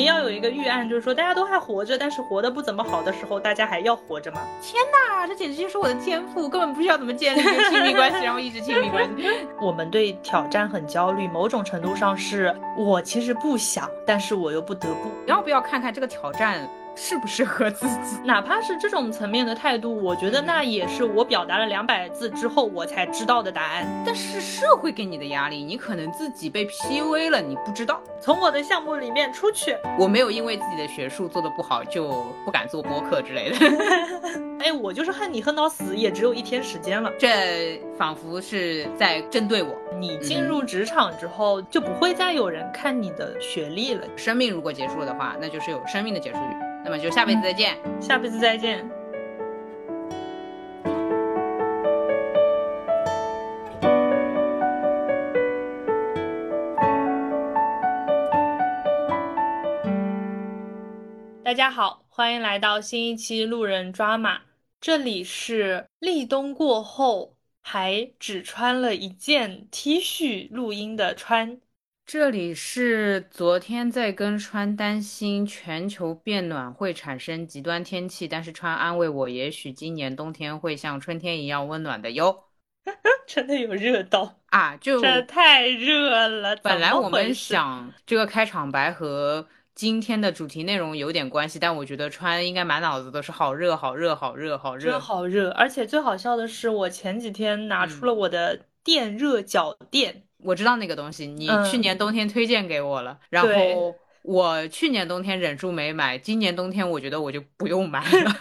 定要有一个预案，就是说大家都还活着，但是活得不怎么好的时候，大家还要活着吗？天哪，这简直就是我的天赋，根本不需要怎么建立一个亲密关系，然后一直亲密关系。我们对挑战很焦虑，某种程度上是我其实不想，但是我又不得不。要不要看看这个挑战？适不适合自己，哪怕是这种层面的态度，我觉得那也是我表达了两百字之后我才知道的答案。但是社会给你的压力，你可能自己被 PUA 了，你不知道。从我的项目里面出去，我没有因为自己的学术做的不好就不敢做播客之类的。哎，我就是恨你恨到死，也只有一天时间了。这仿佛是在针对我。你进入职场之后，就不会再有人看你的学历了。生命如果结束了的话，那就是有生命的结束语。那么就下辈子再见，下辈子再见。大家好，欢迎来到新一期路人抓马，这里是立冬过后还只穿了一件 T 恤录音的川。这里是昨天在跟川担心全球变暖会产生极端天气，但是川安慰我，也许今年冬天会像春天一样温暖的哟。真的有热到啊！就这太热了。本来我们想这个开场白和今天的主题内容有点关系，但我觉得川应该满脑子都是好热、好热、好热、好热、好热。而且最好笑的是，我前几天拿出了我的电热脚垫。我知道那个东西，你去年冬天推荐给我了，然后我去年冬天忍住没买，今年冬天我觉得我就不用买了，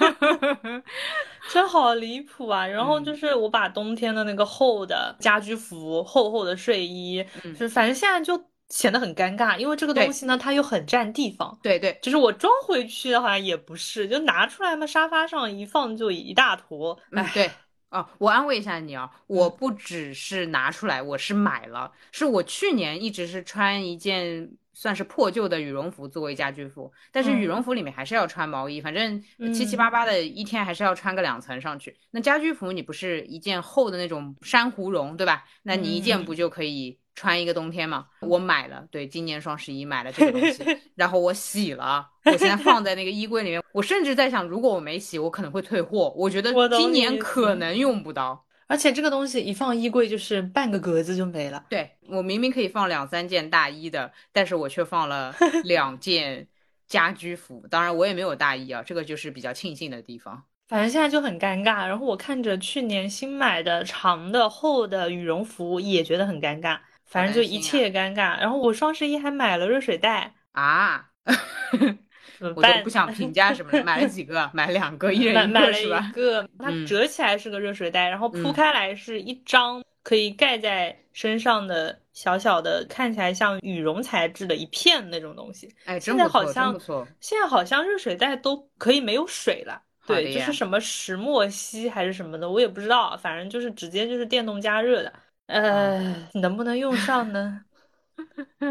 真好离谱啊！然后就是我把冬天的那个厚的家居服、厚厚的睡衣，就反正现在就显得很尴尬，因为这个东西呢，它又很占地方。对对，就是我装回去的话也不是，就拿出来嘛，沙发上一放就一大坨。哎，对。哦，我安慰一下你啊，我不只是拿出来，我是买了，是我去年一直是穿一件算是破旧的羽绒服作为家居服，但是羽绒服里面还是要穿毛衣，反正七七八八的一天还是要穿个两层上去。那家居服你不是一件厚的那种珊瑚绒，对吧？那你一件不就可以？穿一个冬天嘛，我买了，对，今年双十一买了这个东西，然后我洗了，我现在放在那个衣柜里面。我甚至在想，如果我没洗，我可能会退货。我觉得今年可能用不到，而且这个东西一放衣柜就是半个格子就没了。对我明明可以放两三件大衣的，但是我却放了 两件家居服。当然我也没有大衣啊，这个就是比较庆幸的地方。反正现在就很尴尬，然后我看着去年新买的长的厚的羽绒服，也觉得很尴尬。反正就一切尴尬，然后我双十一还买了热水袋啊，我都不想评价什么了。买了几个？买两个，一人一个是吧？一个，它折起来是个热水袋，然后铺开来是一张可以盖在身上的小小的，看起来像羽绒材质的一片那种东西。哎，现在好像。现在好像热水袋都可以没有水了，对，就是什么石墨烯还是什么的，我也不知道，反正就是直接就是电动加热的。呃，能不能用上呢？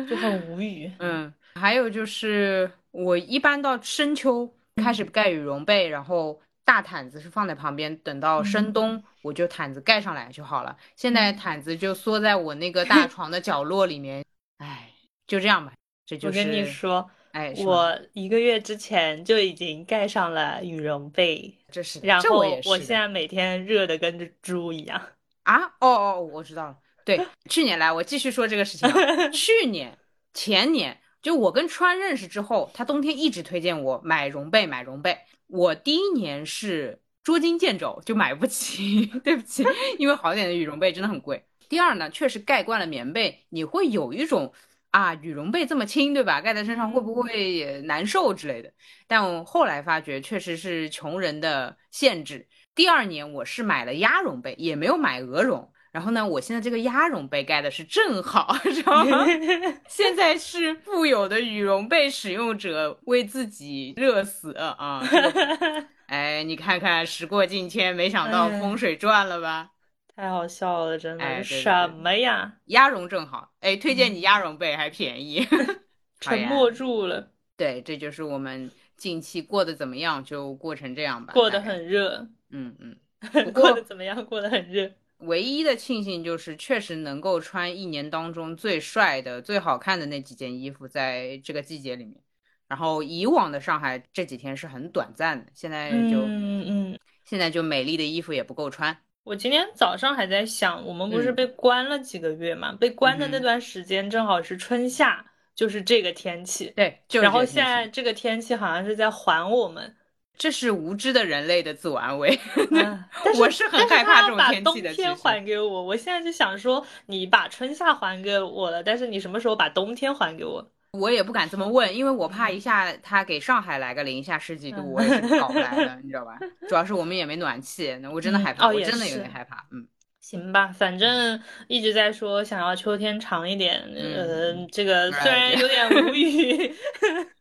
就很无语。嗯，还有就是我一般到深秋开始盖羽绒被，然后大毯子是放在旁边，等到深冬我就毯子盖上来就好了。现在毯子就缩在我那个大床的角落里面，哎，就这样吧。这就是我跟你说，哎，我一个月之前就已经盖上了羽绒被，这是，然后我现在每天热的跟只猪一样。啊哦哦，我知道了。对，去年来我继续说这个事情。去年、前年，就我跟川认识之后，他冬天一直推荐我买绒被，买绒被。我第一年是捉襟见肘，就买不起，对不起，因为好点的羽绒被真的很贵。第二呢，确实盖惯了棉被，你会有一种啊，羽绒被这么轻，对吧？盖在身上会不会难受之类的？但我后来发觉，确实是穷人的限制。第二年我是买了鸭绒被，也没有买鹅绒。然后呢，我现在这个鸭绒被盖的是正好，知道吗？现在是富有的羽绒被使用者为自己热死啊！哎，你看看，时过境迁，没想到风水转了吧？太好笑了，真的。什么呀？鸭绒正好，哎，推荐你鸭绒被还便宜。沉默住了。对，这就是我们近期过得怎么样，就过成这样吧。过得很热。嗯嗯，过得怎么样？过得很热。唯一的庆幸就是确实能够穿一年当中最帅的、最好看的那几件衣服，在这个季节里面，然后以往的上海这几天是很短暂的，现在就嗯嗯，现在就美丽的衣服也不够穿。我今天早上还在想，我们不是被关了几个月嘛？被关的那段时间正好是春夏，就是这个天气。对，就然后现在这个天气好像是在还我们，这是无知的人类的自我安慰。我是很害怕这种天气的。冬天还给我，我现在就想说，你把春夏还给我了，但是你什么时候把冬天还给我？我也不敢这么问，因为我怕一下他给上海来个零下十几度，我也是搞不来的，你知道吧？主要是我们也没暖气，那我真的害怕，我真的有点害怕。嗯，行吧，反正一直在说想要秋天长一点，呃，这个虽然有点无语，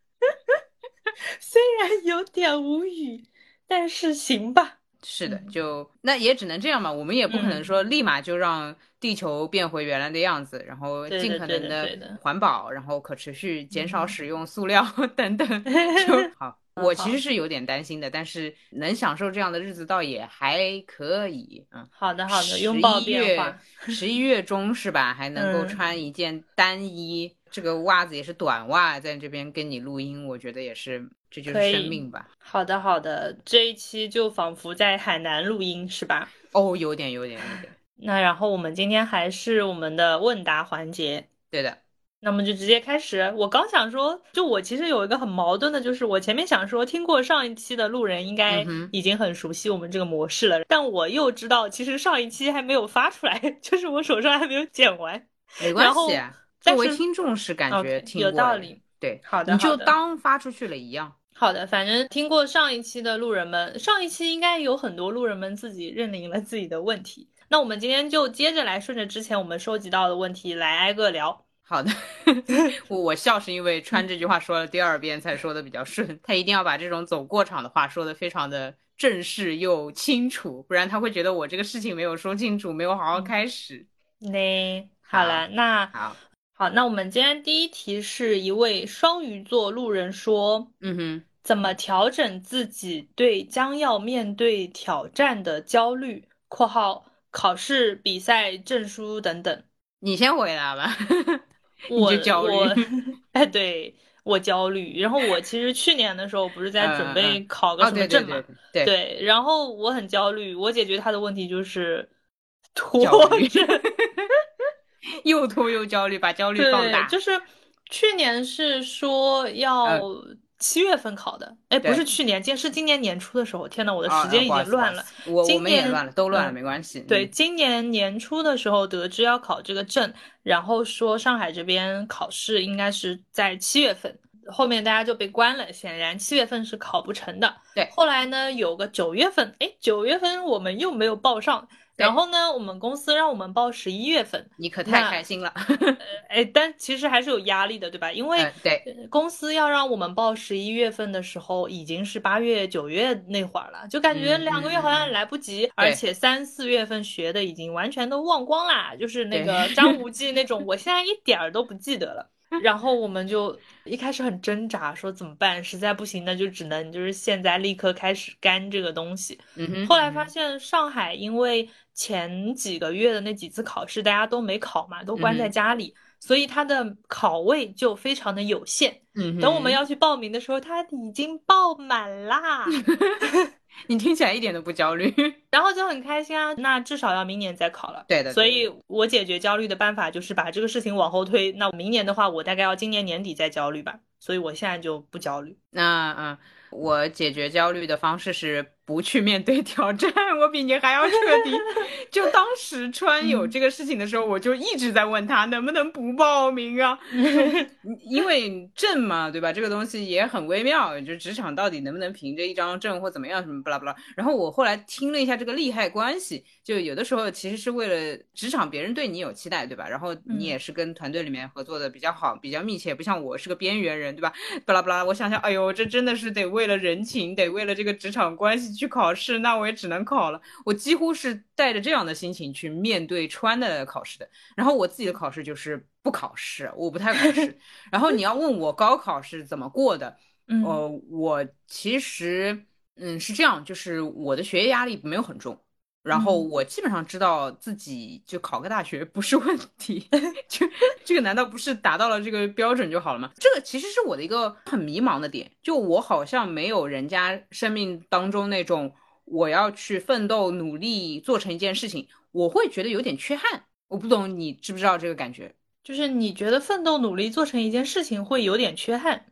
虽然有点无语，但是行吧。是的，就那也只能这样嘛，我们也不可能说立马就让。地球变回原来的样子，然后尽可能的环保，然后可持续，减少使用塑料 等等，就好。我其实是有点担心的，但是能享受这样的日子倒也还可以。嗯，好的好的，拥抱变化。十一月中是吧？还能够穿一件单衣，这个袜子也是短袜，在这边跟你录音，我觉得也是，这就是生命吧。好的好的，这一期就仿佛在海南录音是吧？哦，有点有点有点。那然后我们今天还是我们的问答环节，对的，那么就直接开始。我刚想说，就我其实有一个很矛盾的，就是我前面想说，听过上一期的路人应该已经很熟悉我们这个模式了，但我又知道，其实上一期还没有发出来，就是我手上还没有剪完。没关系，作为听众是感觉听有道理。对，好的，你就当发出去了一样。好的，反正听过上一期的路人们，上一期应该有很多路人们自己认领了自己的问题。那我们今天就接着来顺着之前我们收集到的问题来挨个聊。好的，我我笑是因为川这句话说了第二遍才说的比较顺，他一定要把这种走过场的话说的非常的正式又清楚，不然他会觉得我这个事情没有说清楚，没有好好开始。那好了，那好，好，那我们今天第一题是一位双鱼座路人说，嗯哼，怎么调整自己对将要面对挑战的焦虑？（括号）考试、比赛、证书等等，你先回答吧。我焦虑，哎，对我焦虑。然后我其实去年的时候不是在准备考个什么证嘛？对，然后我很焦虑。我解决他的问题就是拖着，又拖又焦虑，把焦虑放大。就是去年是说要。七月份考的，哎，不是去年，今是今年年初的时候。天呐，我的时间已经乱了。我我们也乱了，都乱了，没关系。对，今年年初的时候得知要考这个证，然后说上海这边考试应该是在七月份，后面大家就被关了，显然七月份是考不成的。对，后来呢有个九月份，哎，九月份我们又没有报上。然后呢，我们公司让我们报十一月份，你可太开心了。哎，但其实还是有压力的，对吧？因为对公司要让我们报十一月份的时候，已经是八月九月那会儿了，就感觉两个月好像来不及，而且三四月份学的已经完全都忘光啦，就是那个张无忌那种，我现在一点儿都不记得了。然后我们就一开始很挣扎，说怎么办？实在不行，那就只能就是现在立刻开始干这个东西。嗯后来发现上海因为前几个月的那几次考试大家都没考嘛，都关在家里，所以它的考位就非常的有限。嗯等我们要去报名的时候，它已经爆满啦。你听起来一点都不焦虑，然后就很开心啊。那至少要明年再考了。对的。所以我解决焦虑的办法就是把这个事情往后推。那明年的话，我大概要今年年底再焦虑吧。所以我现在就不焦虑。那嗯，我解决焦虑的方式是。不去面对挑战，我比你还要彻底。就当时川有这个事情的时候，我就一直在问他能不能不报名啊，因为证嘛，对吧？这个东西也很微妙，就职场到底能不能凭着一张证或怎么样什么不拉不拉。然后我后来听了一下这个利害关系，就有的时候其实是为了职场别人对你有期待，对吧？然后你也是跟团队里面合作的比较好、比较密切，不像我是个边缘人，对吧？巴拉巴拉，我想想，哎呦，这真的是得为了人情，得为了这个职场关系。去考试，那我也只能考了。我几乎是带着这样的心情去面对川的考试的。然后我自己的考试就是不考试，我不太考试。然后你要问我高考是怎么过的，呃，我其实嗯是这样，就是我的学业压力没有很重，然后我基本上知道自己就考个大学不是问题，就这个难道不是达到了这个标准就好了吗？这个其实是我的一个很迷茫的点，就我好像没有人家生命当中那种我要去奋斗努力做成一件事情，我会觉得有点缺憾。我不懂你知不知道这个感觉？就是你觉得奋斗努力做成一件事情会有点缺憾？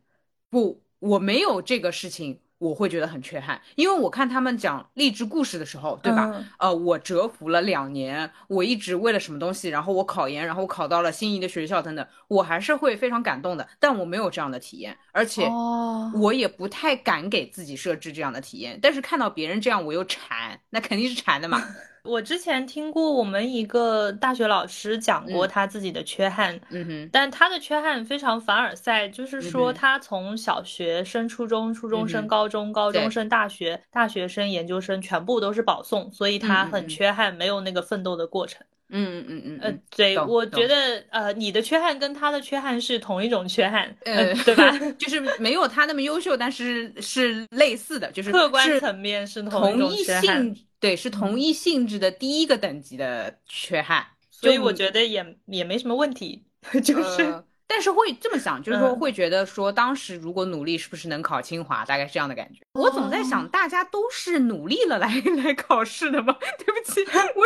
不，我没有这个事情。我会觉得很缺憾，因为我看他们讲励志故事的时候，对吧？呃，我蛰伏了两年，我一直为了什么东西，然后我考研，然后我考到了心仪的学校等等，我还是会非常感动的。但我没有这样的体验，而且我也不太敢给自己设置这样的体验。但是看到别人这样，我又馋，那肯定是馋的嘛。我之前听过我们一个大学老师讲过他自己的缺憾，嗯哼，但他的缺憾非常凡尔赛，就是说他从小学升初中，初中升高中，高中升大学，大学生研究生全部都是保送，所以他很缺憾，没有那个奋斗的过程。嗯嗯嗯呃，对，我觉得呃，你的缺憾跟他的缺憾是同一种缺憾，呃，对吧？就是没有他那么优秀，但是是类似的，就是客观层面是同一性，对，是同一性质的第一个等级的缺憾，所以我觉得也也没什么问题，就是。但是会这么想，就是说会觉得说，当时如果努力，是不是能考清华？大概是这样的感觉。我总在想，大家都是努力了来 来考试的吗？对不起，我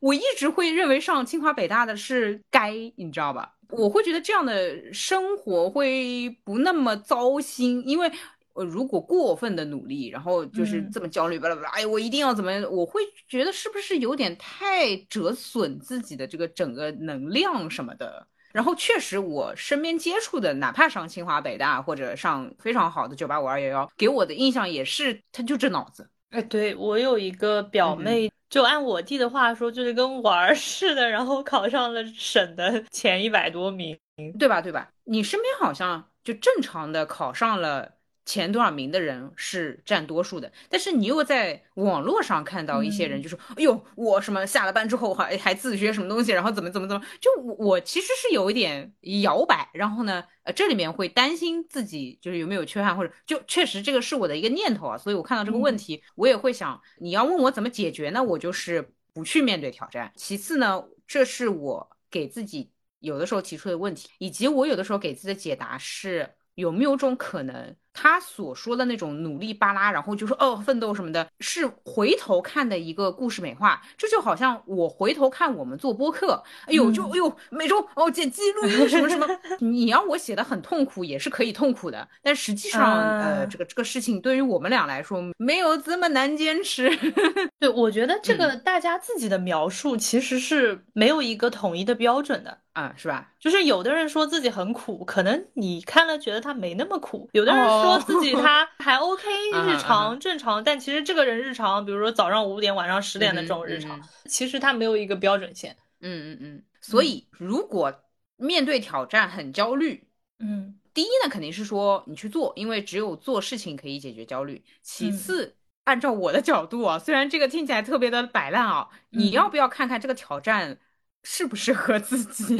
我一直会认为上清华北大的是该，你知道吧？我会觉得这样的生活会不那么糟心，因为我如果过分的努力，然后就是这么焦虑，巴拉巴拉，哎，我一定要怎么样？我会觉得是不是有点太折损自己的这个整个能量什么的？然后确实，我身边接触的，哪怕上清华北大或者上非常好的九八五二幺幺，给我的印象也是，他就这脑子。哎，对我有一个表妹，就按我弟的话说，就是跟玩儿似的，然后考上了省的前一百多名，对吧？对吧？你身边好像就正常的考上了。前多少名的人是占多数的，但是你又在网络上看到一些人就说：“哎呦，我什么下了班之后还还自学什么东西，然后怎么怎么怎么。”就我我其实是有一点摇摆，然后呢，呃，这里面会担心自己就是有没有缺憾，或者就确实这个是我的一个念头啊。所以我看到这个问题，我也会想，你要问我怎么解决呢？我就是不去面对挑战。其次呢，这是我给自己有的时候提出的问题，以及我有的时候给自己的解答是有没有种可能。他所说的那种努力巴拉，然后就说哦奋斗什么的，是回头看的一个故事美化。这就好像我回头看我们做播客，哎呦就哎呦每周哦剪辑录音什么什么，你要我写的很痛苦也是可以痛苦的，但实际上呃这个这个事情对于我们俩来说没有这么难坚持。对，我觉得这个大家自己的描述其实是没有一个统一的标准的啊，是吧？就是有的人说自己很苦，可能你看了觉得他没那么苦；有的人。说自己他还 OK 日常正常，但其实这个人日常，比如说早上五点晚上十点的这种日常，其实他没有一个标准线。嗯嗯嗯。所以如果面对挑战很焦虑，嗯，第一呢肯定是说你去做，因为只有做事情可以解决焦虑。其次，按照我的角度啊，虽然这个听起来特别的摆烂啊，你要不要看看这个挑战适不适合自己？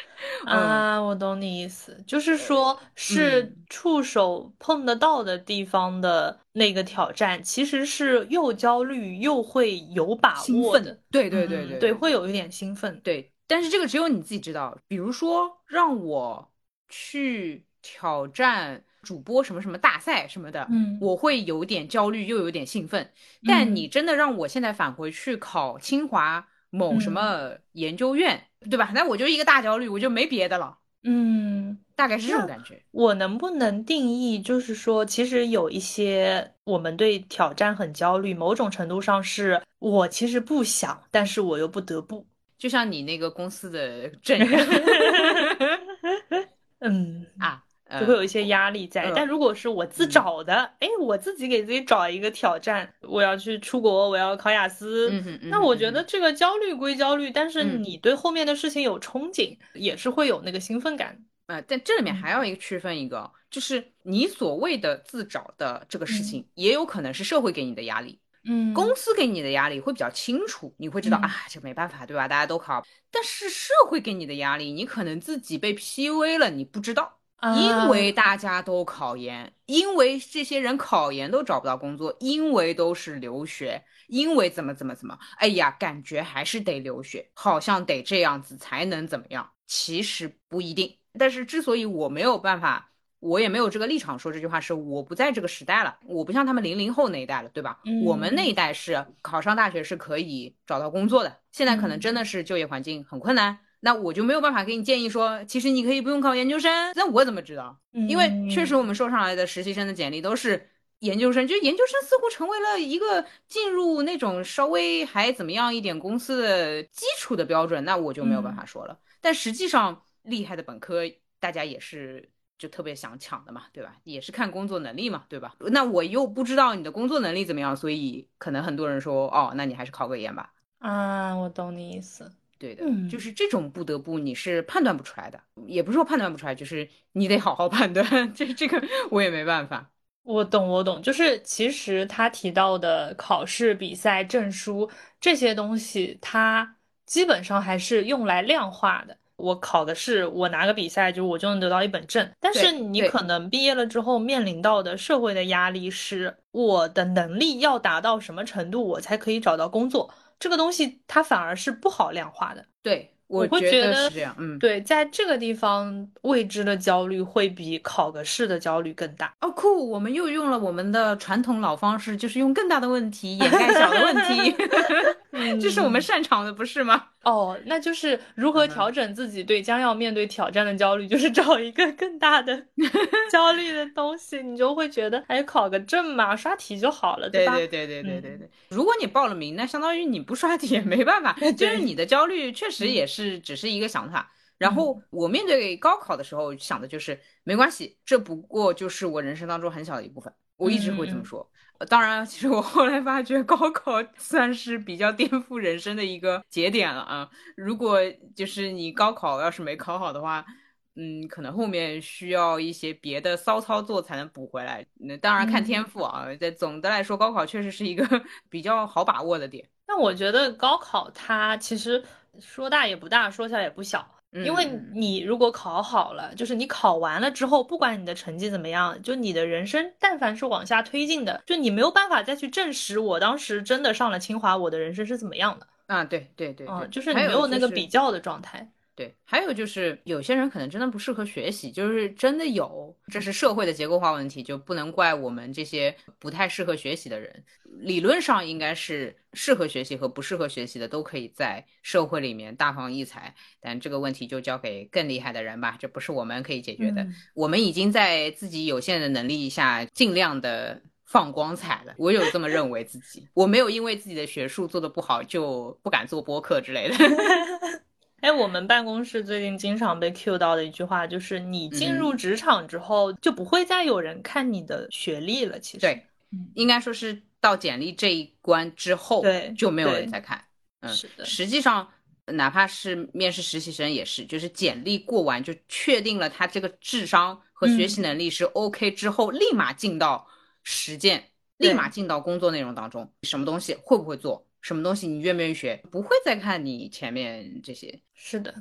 啊，我懂你意思，就是说，是触手碰得到的地方的那个挑战，其实是又焦虑又会有把握的。对对对对对，会有一点兴奋。对，但是这个只有你自己知道。比如说，让我去挑战主播什么什么大赛什么的，嗯，我会有点焦虑又有点兴奋。但你真的让我现在返回去考清华某什么研究院？对吧？那我就一个大焦虑，我就没别的了。嗯，大概是这种感觉。我能不能定义，就是说，其实有一些我们对挑战很焦虑，某种程度上是我其实不想，但是我又不得不。就像你那个公司的证 嗯啊。就会有一些压力在，但如果是我自找的，哎，我自己给自己找一个挑战，我要去出国，我要考雅思，那我觉得这个焦虑归焦虑，但是你对后面的事情有憧憬，也是会有那个兴奋感。呃，但这里面还要一个区分一个，就是你所谓的自找的这个事情，也有可能是社会给你的压力，嗯，公。司给你的压力会比较清楚，你会知道啊，这没办法，对吧？大家都考，但是社会给你的压力，你可能自己被 PUA 了，你不知道。因为大家都考研，因为这些人考研都找不到工作，因为都是留学，因为怎么怎么怎么，哎呀，感觉还是得留学，好像得这样子才能怎么样？其实不一定。但是之所以我没有办法，我也没有这个立场说这句话，是我不在这个时代了，我不像他们零零后那一代了，对吧？我们那一代是考上大学是可以找到工作的，现在可能真的是就业环境很困难。那我就没有办法给你建议说，其实你可以不用考研究生。那我怎么知道？因为确实我们收上来的实习生的简历都是研究生，就研究生似乎成为了一个进入那种稍微还怎么样一点公司的基础的标准。那我就没有办法说了。但实际上厉害的本科，大家也是就特别想抢的嘛，对吧？也是看工作能力嘛，对吧？那我又不知道你的工作能力怎么样，所以可能很多人说，哦，那你还是考个研吧。啊，我懂你意思。对的，就是这种不得不你是判断不出来的，也不是说判断不出来，就是你得好好判断。这这个我也没办法。我懂，我懂，就是其实他提到的考试、比赛、证书这些东西，它基本上还是用来量化的。我考的是，我拿个比赛，就我就能得到一本证。但是你可能毕业了之后面临到的社会的压力是，我的能力要达到什么程度，我才可以找到工作。这个东西它反而是不好量化的，对我会觉得是这样，嗯，对，在这个地方未知的焦虑会比考个试的焦虑更大。哦，酷，我们又用了我们的传统老方式，就是用更大的问题掩盖小的问题 这是我们擅长的，不是吗？哦，那就是如何调整自己对将要面对挑战的焦虑，就是找一个更大的 焦虑的东西，你就会觉得，哎，考个证嘛，刷题就好了，对吧？对对对对对对对。如果你报了名，那相当于你不刷题也没办法，就是你的焦虑确实也是只是一个想法。然后我面对高考的时候想的就是，没关系，这不过就是我人生当中很小的一部分，我一直会这么说。当然，其实我后来发觉高考 算是比较颠覆人生的一个节点了啊。如果就是你高考要是没考好的话，嗯，可能后面需要一些别的骚操作才能补回来。那当然看天赋啊。在总的来说，高考确实是一个 比较好把握的点。但我觉得高考它其实说大也不大，说小也不小。因为你如果考好了，就是你考完了之后，不管你的成绩怎么样，就你的人生，但凡是往下推进的，就你没有办法再去证实我当时真的上了清华，我的人生是怎么样的啊？对对对，嗯，就是你没有那个比较的状态。对，还有就是有些人可能真的不适合学习，就是真的有，这是社会的结构化问题，就不能怪我们这些不太适合学习的人。理论上应该是适合学习和不适合学习的都可以在社会里面大放异彩，但这个问题就交给更厉害的人吧，这不是我们可以解决的。我们已经在自己有限的能力下尽量的放光彩了，我有这么认为自己，我没有因为自己的学术做的不好就不敢做播客之类的。哎，我们办公室最近经常被 Q 到的一句话就是：你进入职场之后，就不会再有人看你的学历了。其实，对，应该说是到简历这一关之后，对，就没有人再看。嗯，是的。实际上，哪怕是面试实习生也是，就是简历过完就确定了他这个智商和学习能力是 OK 之后，立马进到实践，立马进到工作内容当中，什么东西会不会做？什么东西你愿不愿意学？不会再看你前面这些。是的，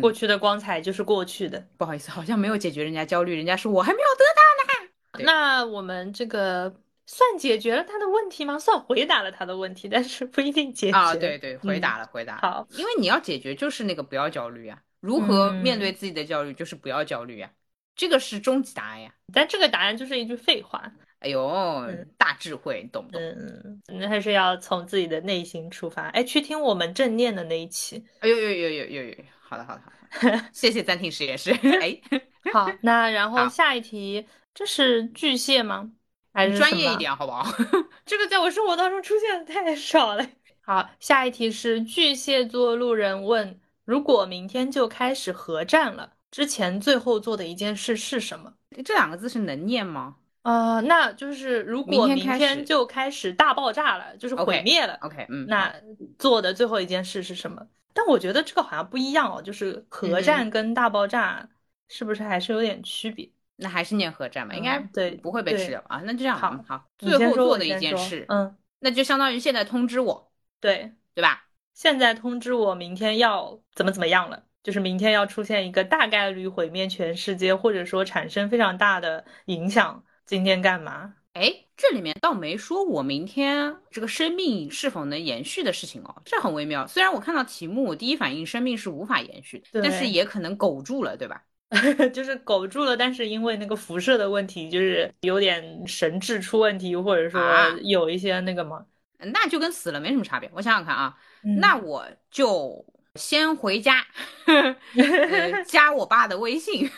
过去的光彩就是过去的。不好意思，好像没有解决人家焦虑，人家说我还没有得到呢。那我们这个算解决了他的问题吗？算回答了他的问题，但是不一定解决。啊，对对，回答了，回答。好，因为你要解决就是那个不要焦虑啊。如何面对自己的焦虑，就是不要焦虑啊。这个是终极答案呀。但这个答案就是一句废话。哎呦，大智慧，懂不懂？嗯，那还是要从自己的内心出发。哎，去听我们正念的那一期。哎呦呦呦呦呦呦，好的好的好的，谢谢暂停实验室。哎，好，那然后下一题，这是巨蟹吗？还是专业一点好不好？这个在我生活当中出现的太少了。好，下一题是巨蟹座路人问：如果明天就开始核战了，之前最后做的一件事是什么？这两个字是能念吗？呃，那就是如果明天就开始大爆炸了，就是毁灭了。OK，嗯，那做的最后一件事是什么？但我觉得这个好像不一样哦，就是核战跟大爆炸是不是还是有点区别？那还是念核战吧，应该对不会被吃掉啊。那就这样好，好，最后做的一件事，嗯，那就相当于现在通知我，对对吧？现在通知我明天要怎么怎么样了。就是明天要出现一个大概率毁灭全世界，或者说产生非常大的影响，今天干嘛？哎，这里面倒没说我明天这个生命是否能延续的事情哦，这很微妙。虽然我看到题目，我第一反应生命是无法延续的，但是也可能苟住了，对吧？就是苟住了，但是因为那个辐射的问题，就是有点神智出问题，或者说有一些那个嘛，那就跟死了没什么差别。我想想看啊，那我就先回家，加我爸的微信。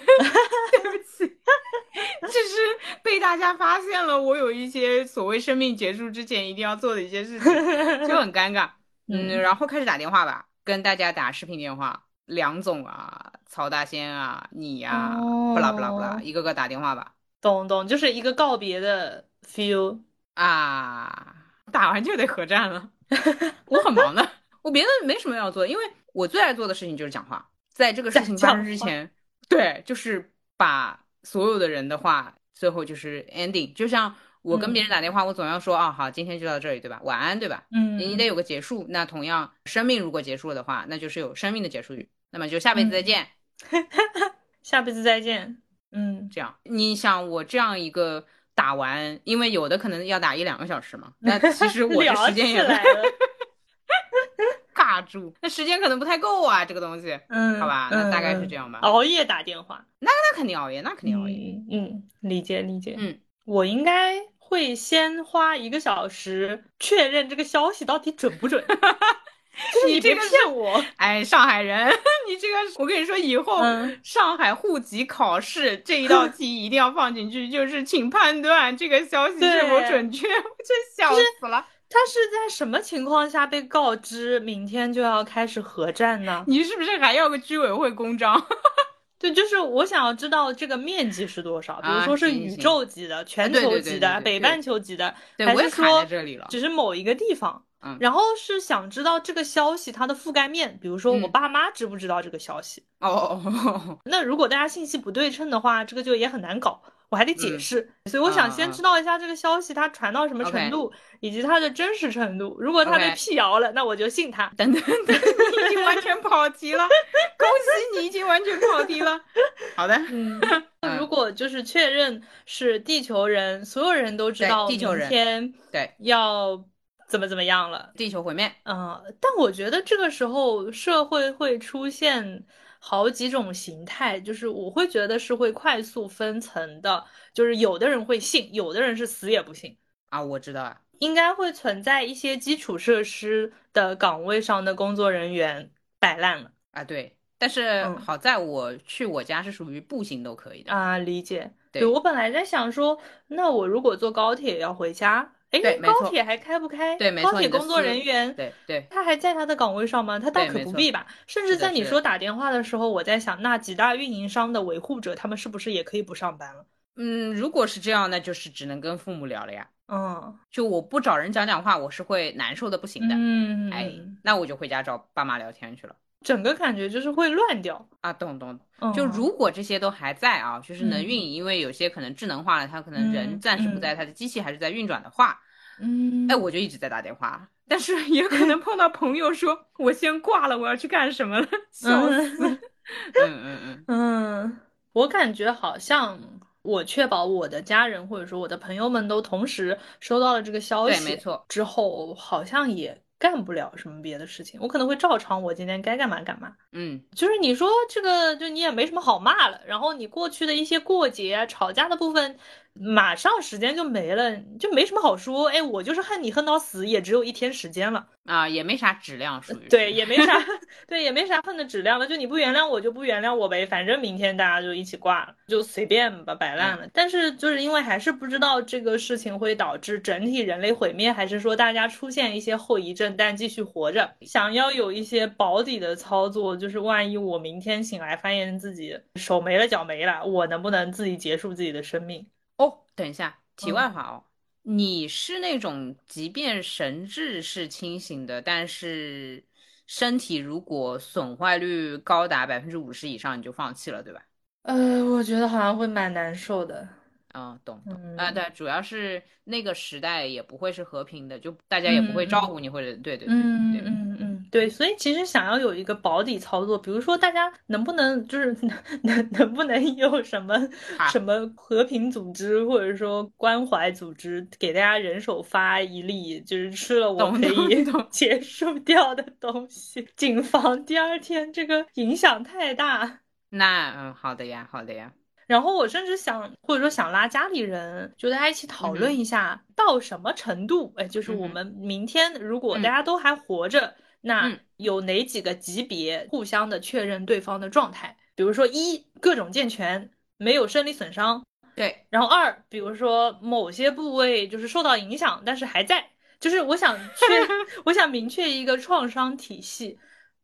对不起，就是被大家发现了，我有一些所谓生命结束之前一定要做的一些事情，就很尴尬。嗯，然后开始打电话吧，跟大家打视频电话。梁总啊，曹大仙啊，你呀，不啦不啦不啦，一个个打电话吧。懂懂，就是一个告别的 feel 啊。打完就得核战了，我很忙的，我别的没什么要做，因为我最爱做的事情就是讲话。在这个事情发生之前，对，就是把所有的人的话，最后就是 ending，就像。我跟别人打电话，我总要说啊，好，今天就到这里，对吧？晚安，对吧？嗯，你得有个结束。那同样，生命如果结束了的话，那就是有生命的结束语。那么就下辈子再见，下辈子再见。嗯，这样，你想我这样一个打完，因为有的可能要打一两个小时嘛，那其实我的时间也来了，尬住，那时间可能不太够啊，这个东西。嗯，好吧，那大概是这样吧。熬夜打电话，那那肯定熬夜，那肯定熬夜。嗯，理解理解。嗯，我应该。会先花一个小时确认这个消息到底准不准？你别骗我！哎，上海人，你这个，我跟你说，以后上海户籍考试这一道题一定要放进去，就是请判断这个消息是否准确。我真笑死了！他是在什么情况下被告知明天就要开始核战呢？你是不是还要个居委会公章？对，就是我想要知道这个面积是多少，比如说是宇宙级的、全球级的、北半球级的，还是说只是某一个地方？然后是想知道这个消息它的覆盖面，比如说我爸妈知不知道这个消息？哦，那如果大家信息不对称的话，这个就也很难搞。我还得解释，所以我想先知道一下这个消息它传到什么程度，以及它的真实程度。如果它被辟谣了，那我就信它。等等等，你已经完全跑题了，恭喜你已经完全跑题了。好的，嗯，如果就是确认是地球人，所有人都知道地球人天对要怎么怎么样了，地球毁灭。嗯，但我觉得这个时候社会会出现。好几种形态，就是我会觉得是会快速分层的，就是有的人会信，有的人是死也不信啊。我知道啊，应该会存在一些基础设施的岗位上的工作人员摆烂了啊。对，但是好在我去我家是属于步行都可以的啊。理解，对我本来在想说，那我如果坐高铁要回家。哎，高铁还开不开？对，没错。高铁工作人员，对对，他还在他的岗位上吗？他大可不必吧。甚至在你说打电话的时候，我在想，那几大运营商的维护者，他们是不是也可以不上班了？嗯，如果是这样，那就是只能跟父母聊了呀。嗯，就我不找人讲讲话，我是会难受的不行的。嗯，哎，那我就回家找爸妈聊天去了。整个感觉就是会乱掉。啊，懂懂。就如果这些都还在啊，就是能运营，因为有些可能智能化了，它可能人暂时不在，它的机器还是在运转的话，嗯，哎，我就一直在打电话，但是也可能 碰到朋友说我先挂了，我要去干什么了，笑死。嗯。嗯嗯嗯，我感觉好像我确保我的家人或者说我的朋友们都同时收到了这个消息，对，没错，之后好像也。干不了什么别的事情，我可能会照常，我今天该干嘛干嘛。嗯，就是你说这个，就你也没什么好骂了。然后你过去的一些过节、吵架的部分。马上时间就没了，就没什么好说。哎，我就是恨你恨到死，也只有一天时间了啊，也没啥质量，属于对，也没啥，对，也没啥恨的质量了。就你不原谅我，就不原谅我呗，反正明天大家就一起挂了，就随便吧，摆烂了。但是就是因为还是不知道这个事情会导致整体人类毁灭，还是说大家出现一些后遗症，但继续活着，想要有一些保底的操作，就是万一我明天醒来发现自己手没了脚没了，我能不能自己结束自己的生命？哦，等一下，题外话哦，你是那种即便神智是清醒的，但是身体如果损坏率高达百分之五十以上，你就放弃了，对吧？呃，我觉得好像会蛮难受的。嗯，懂懂啊，对，主要是那个时代也不会是和平的，就大家也不会照顾你，或者对对对对，嗯嗯嗯。对，所以其实想要有一个保底操作，比如说大家能不能就是 能能能不能有什么什么和平组织或者说关怀组织给大家人手发一粒，就是吃了我可以 结束掉的东西，谨防第二天这个影响太大。那嗯，好的呀，好的呀。然后我甚至想，或者说想拉家里人，就大家一起讨论一下，到什么程度，哎，就是我们明天如果大家都还活着，那有哪几个级别互相的确认对方的状态？比如说一各种健全，没有生理损伤，对。然后二，比如说某些部位就是受到影响，但是还在，就是我想确，我想明确一个创伤体系。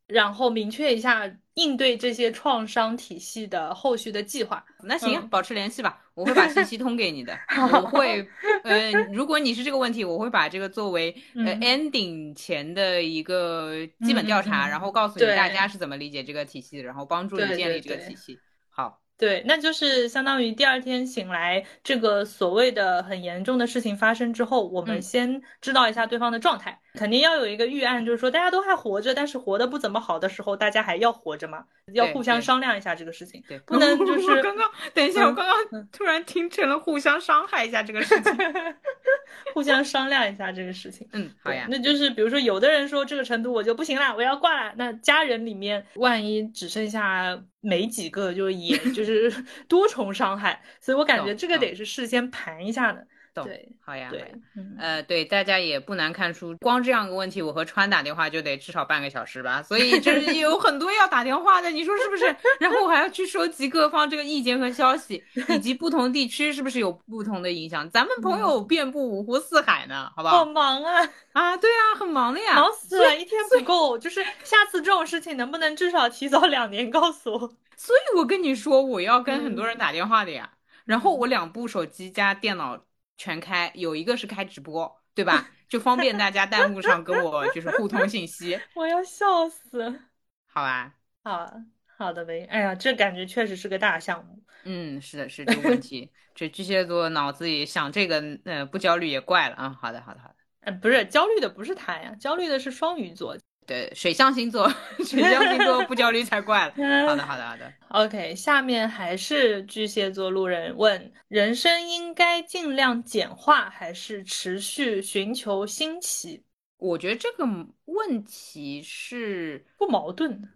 然后明确一下应对这些创伤体系的后续的计划。那行，保持联系吧，我会把信息通给你的。我会，呃，如果你是这个问题，我会把这个作为呃 ending 前的一个基本调查，然后告诉你大家是怎么理解这个体系，然后帮助你建立这个体系。好。对，那就是相当于第二天醒来，这个所谓的很严重的事情发生之后，我们先知道一下对方的状态，肯定要有一个预案，就是说大家都还活着，但是活得不怎么好的时候，大家还要活着嘛，要互相商量一下这个事情，对，不能 就是刚刚等一下，我刚刚突然听成了互相伤害一下这个事情 互相商量一下这个事情，嗯，好呀，那就是比如说有的人说这个程度我就不行了，我要挂了，那家人里面万一只剩下。没几个，就也就是多重伤害，所以我感觉这个得是事先盘一下的。对，好呀，对，呃，对，大家也不难看出，光这样个问题，我和川打电话就得至少半个小时吧，所以就是 有很多要打电话的，你说是不是？然后我还要去收集各方这个意见和消息，以及不同地区是不是有不同的影响？咱们朋友遍布五湖四海呢，好不好？好忙啊！啊，对啊，很忙的呀，忙死了，一天不够。就是下次这种事情能不能至少提早两年告诉我？所以我跟你说，我要跟很多人打电话的呀，然后我两部手机加电脑。全开，有一个是开直播，对吧？就方便大家弹幕上跟我就是互通信息。我要笑死。好吧，好好的呗。哎呀，这感觉确实是个大项目。嗯，是的，是这个问题。这巨蟹座脑子里想这个，呃，不焦虑也怪了啊。好的，好的，好的。哎，不是焦虑的不是他呀，焦虑的是双鱼座。对，水象星座，水象星座不焦虑才怪了。好的，好的，好的。OK，下面还是巨蟹座路人问：人生应该尽量简化，还是持续寻求新奇？我觉得这个问题是不矛盾的。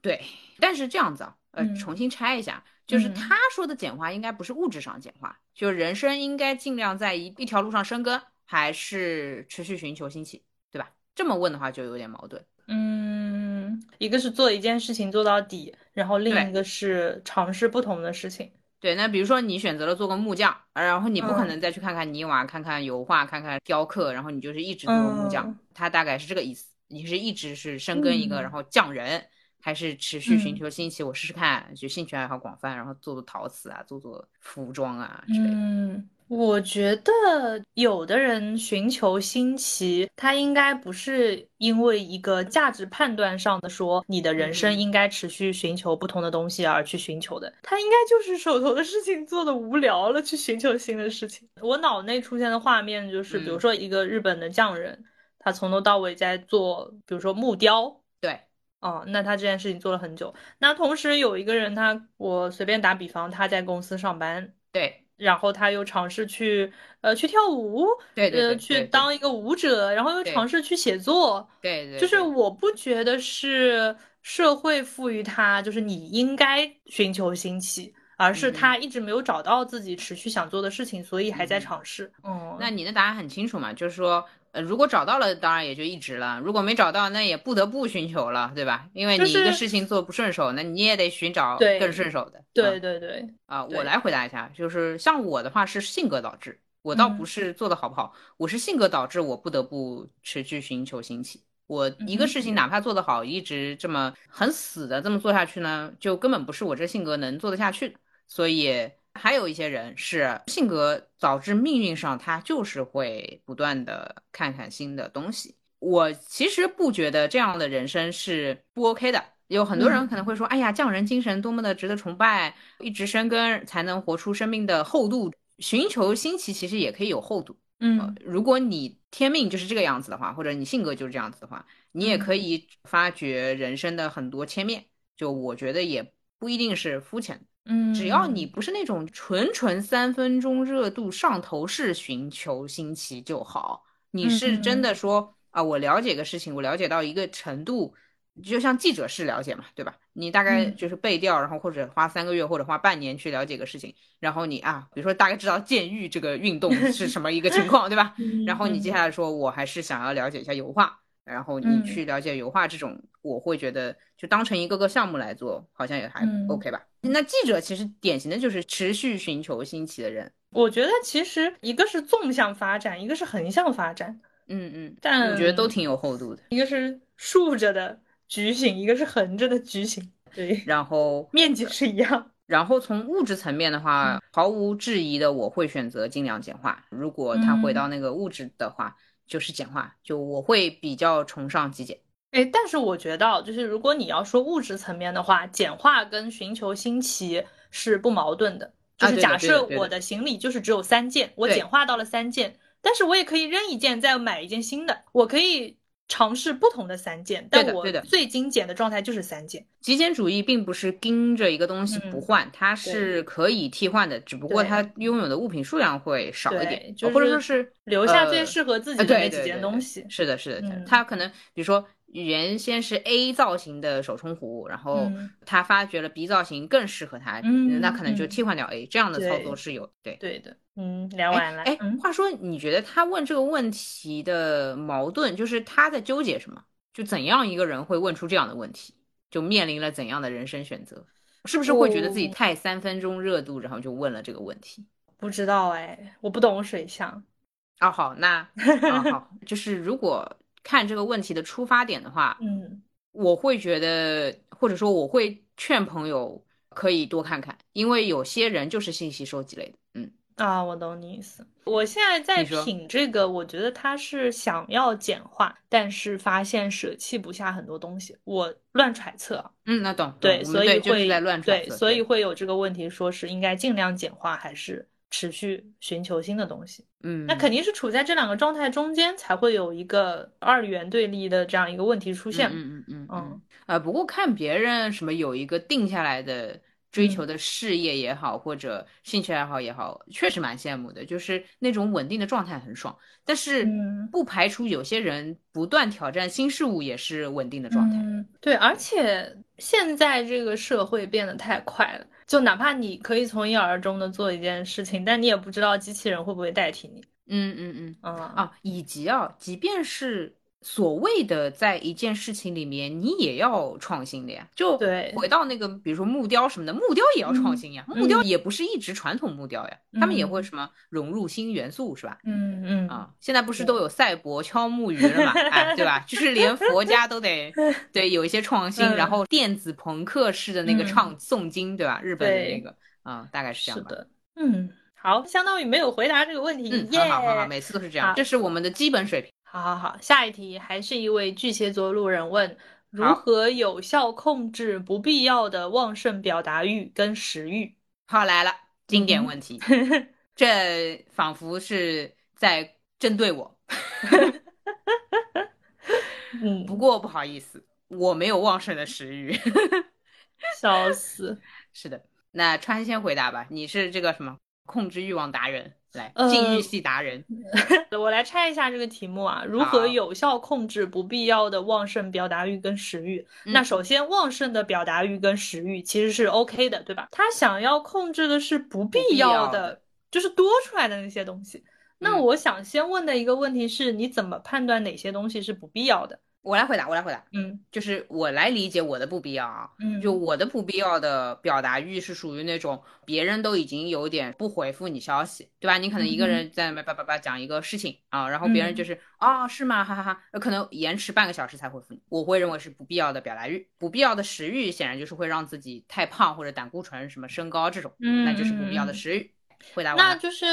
对，但是这样子啊，呃，重新拆一下，就是他说的简化，应该不是物质上简化，就是人生应该尽量在一一条路上生根，还是持续寻求新奇？这么问的话就有点矛盾。嗯，一个是做一件事情做到底，然后另一个是尝试不同的事情。对，那比如说你选择了做个木匠，然后你不可能再去看看泥瓦、看看油画、看看雕刻，然后你就是一直做木匠。他大概是这个意思。你是一直是深耕一个，然后匠人，还是持续寻求新奇？我试试看，就兴趣爱好广泛，然后做做陶瓷啊，做做服装啊之类的。我觉得有的人寻求新奇，他应该不是因为一个价值判断上的说你的人生应该持续寻求不同的东西而去寻求的，他应该就是手头的事情做的无聊了，去寻求新的事情。我脑内出现的画面就是，比如说一个日本的匠人，他从头到尾在做，比如说木雕，对，哦，那他这件事情做了很久。那同时有一个人，他我随便打比方，他在公司上班，对。然后他又尝试去，呃，去跳舞，对对，去当一个舞者，然后又尝试去写作，对对，就是我不觉得是社会赋予他，就是你应该寻求新奇，而是他一直没有找到自己持续想做的事情，所以还在尝试。嗯，那你的答案很清楚嘛，就是说。呃，如果找到了，当然也就一直了；如果没找到，那也不得不寻求了，对吧？因为你一个事情做不顺手，那你也得寻找更顺手的。对对对。啊，我来回答一下，就是像我的话是性格导致，我倒不是做的好不好，我是性格导致我不得不持续寻求新奇。我一个事情哪怕做得好，一直这么很死的这么做下去呢，就根本不是我这性格能做得下去的，所以。还有一些人是性格导致命运上，他就是会不断的看看新的东西。我其实不觉得这样的人生是不 OK 的。有很多人可能会说：“哎呀，匠人精神多么的值得崇拜，一直深耕才能活出生命的厚度。寻求新奇其实也可以有厚度，嗯，如果你天命就是这个样子的话，或者你性格就是这样子的话，你也可以发掘人生的很多切面。就我觉得也不一定是肤浅，嗯，只要你不是那种纯纯三分钟热度上头式寻求新奇就好。你是真的说啊，我了解个事情，我了解到一个程度。就像记者式了解嘛，对吧？你大概就是背调，然后或者花三个月或者花半年去了解个事情，然后你啊，比如说大概知道监狱这个运动是什么一个情况，对吧？然后你接下来说，我还是想要了解一下油画，然后你去了解油画这种，我会觉得就当成一个个项目来做，好像也还 OK 吧。那记者其实典型的就是持续寻求新奇的人。我觉得其实一个是纵向发展，一个是横向发展。嗯嗯，但我觉得都挺有厚度的。一个是竖着的。矩形，一个是横着的矩形，对，然后面积是一样。然后从物质层面的话，毫无质疑的，我会选择尽量简化。如果它回到那个物质的话，就是简化。就我会比较崇尚极简。哎，但是我觉得，就是如果你要说物质层面的话，简化跟寻求新奇是不矛盾的。就是假设我的行李就是只有三件，我简化到了三件，但是我也可以扔一件，再买一件新的，我可以。尝试不同的三件，但我最精简的状态就是三件。极简主义并不是盯着一个东西不换，它是可以替换的，只不过它拥有的物品数量会少一点，或者说是留下最适合自己的那几件东西。是的，是的，它可能比如说。原先是 A 造型的手冲壶，然后他发觉了 B 造型更适合他，那可能就替换掉 A，这样的操作是有对对的。嗯，聊完了。哎，话说，你觉得他问这个问题的矛盾，就是他在纠结什么？就怎样一个人会问出这样的问题？就面临了怎样的人生选择？是不是会觉得自己太三分钟热度，然后就问了这个问题？不知道哎，我不懂水象。啊，好，那啊好，就是如果。看这个问题的出发点的话，嗯，我会觉得，或者说我会劝朋友可以多看看，因为有些人就是信息收集类的，嗯啊，我懂你意思。我现在在品这个，我觉得他是想要简化，但是发现舍弃不下很多东西，我乱揣测。嗯，那懂。对，所以会在乱揣测。对，所以会有这个问题，说是应该尽量简化，还是？持续寻求新的东西，嗯，那肯定是处在这两个状态中间，才会有一个二元对立的这样一个问题出现。嗯嗯嗯嗯，呃，不过看别人什么有一个定下来的追求的事业也好，或者兴趣爱好也好，确实蛮羡慕的，就是那种稳定的状态很爽。但是不排除有些人不断挑战新事物也是稳定的状态。嗯，对，而且现在这个社会变得太快了。就哪怕你可以从一而终的做一件事情，但你也不知道机器人会不会代替你。嗯嗯嗯啊啊，以及啊，即便是。所谓的在一件事情里面，你也要创新的呀。就对，回到那个，比如说木雕什么的，木雕也要创新呀。木雕也不是一直传统木雕呀，他们也会什么融入新元素，是吧？嗯嗯啊，现在不是都有赛博敲木鱼了嘛？哎，对吧？就是连佛家都得 对有一些创新，然后电子朋克式的那个唱诵经，对吧？日本的那个啊，大概是这样的。嗯，好，相当于没有回答这个问题。嗯，很好很好，每次都是这样，这是我们的基本水平。好好好，下一题还是一位巨蟹座路人问：如何有效控制不必要的旺盛表达欲跟食欲？好来了，经典问题，这仿佛是在针对我。嗯，不过不好意思，我没有旺盛的食欲。笑死。是的，那川先回答吧，你是这个什么控制欲望达人？来，禁欲系达人，我来拆一下这个题目啊，如何有效控制不必要的旺盛表达欲跟食欲？那首先，旺盛的表达欲跟食欲其实是 OK 的，对吧？他想要控制的是不必要的，就是多出来的那些东西。那我想先问的一个问题是，你怎么判断哪些东西是不必要的？我来回答，我来回答，嗯，就是我来理解我的不必要啊，嗯，就我的不必要的表达欲是属于那种别人都已经有点不回复你消息，对吧？你可能一个人在那叭叭叭讲一个事情啊，然后别人就是啊是吗？哈哈哈，可能延迟半个小时才回复你，我会认为是不必要的表达欲，不必要的食欲显然就是会让自己太胖或者胆固醇什么升高这种，嗯，那就是不必要的食欲。回答完，那就是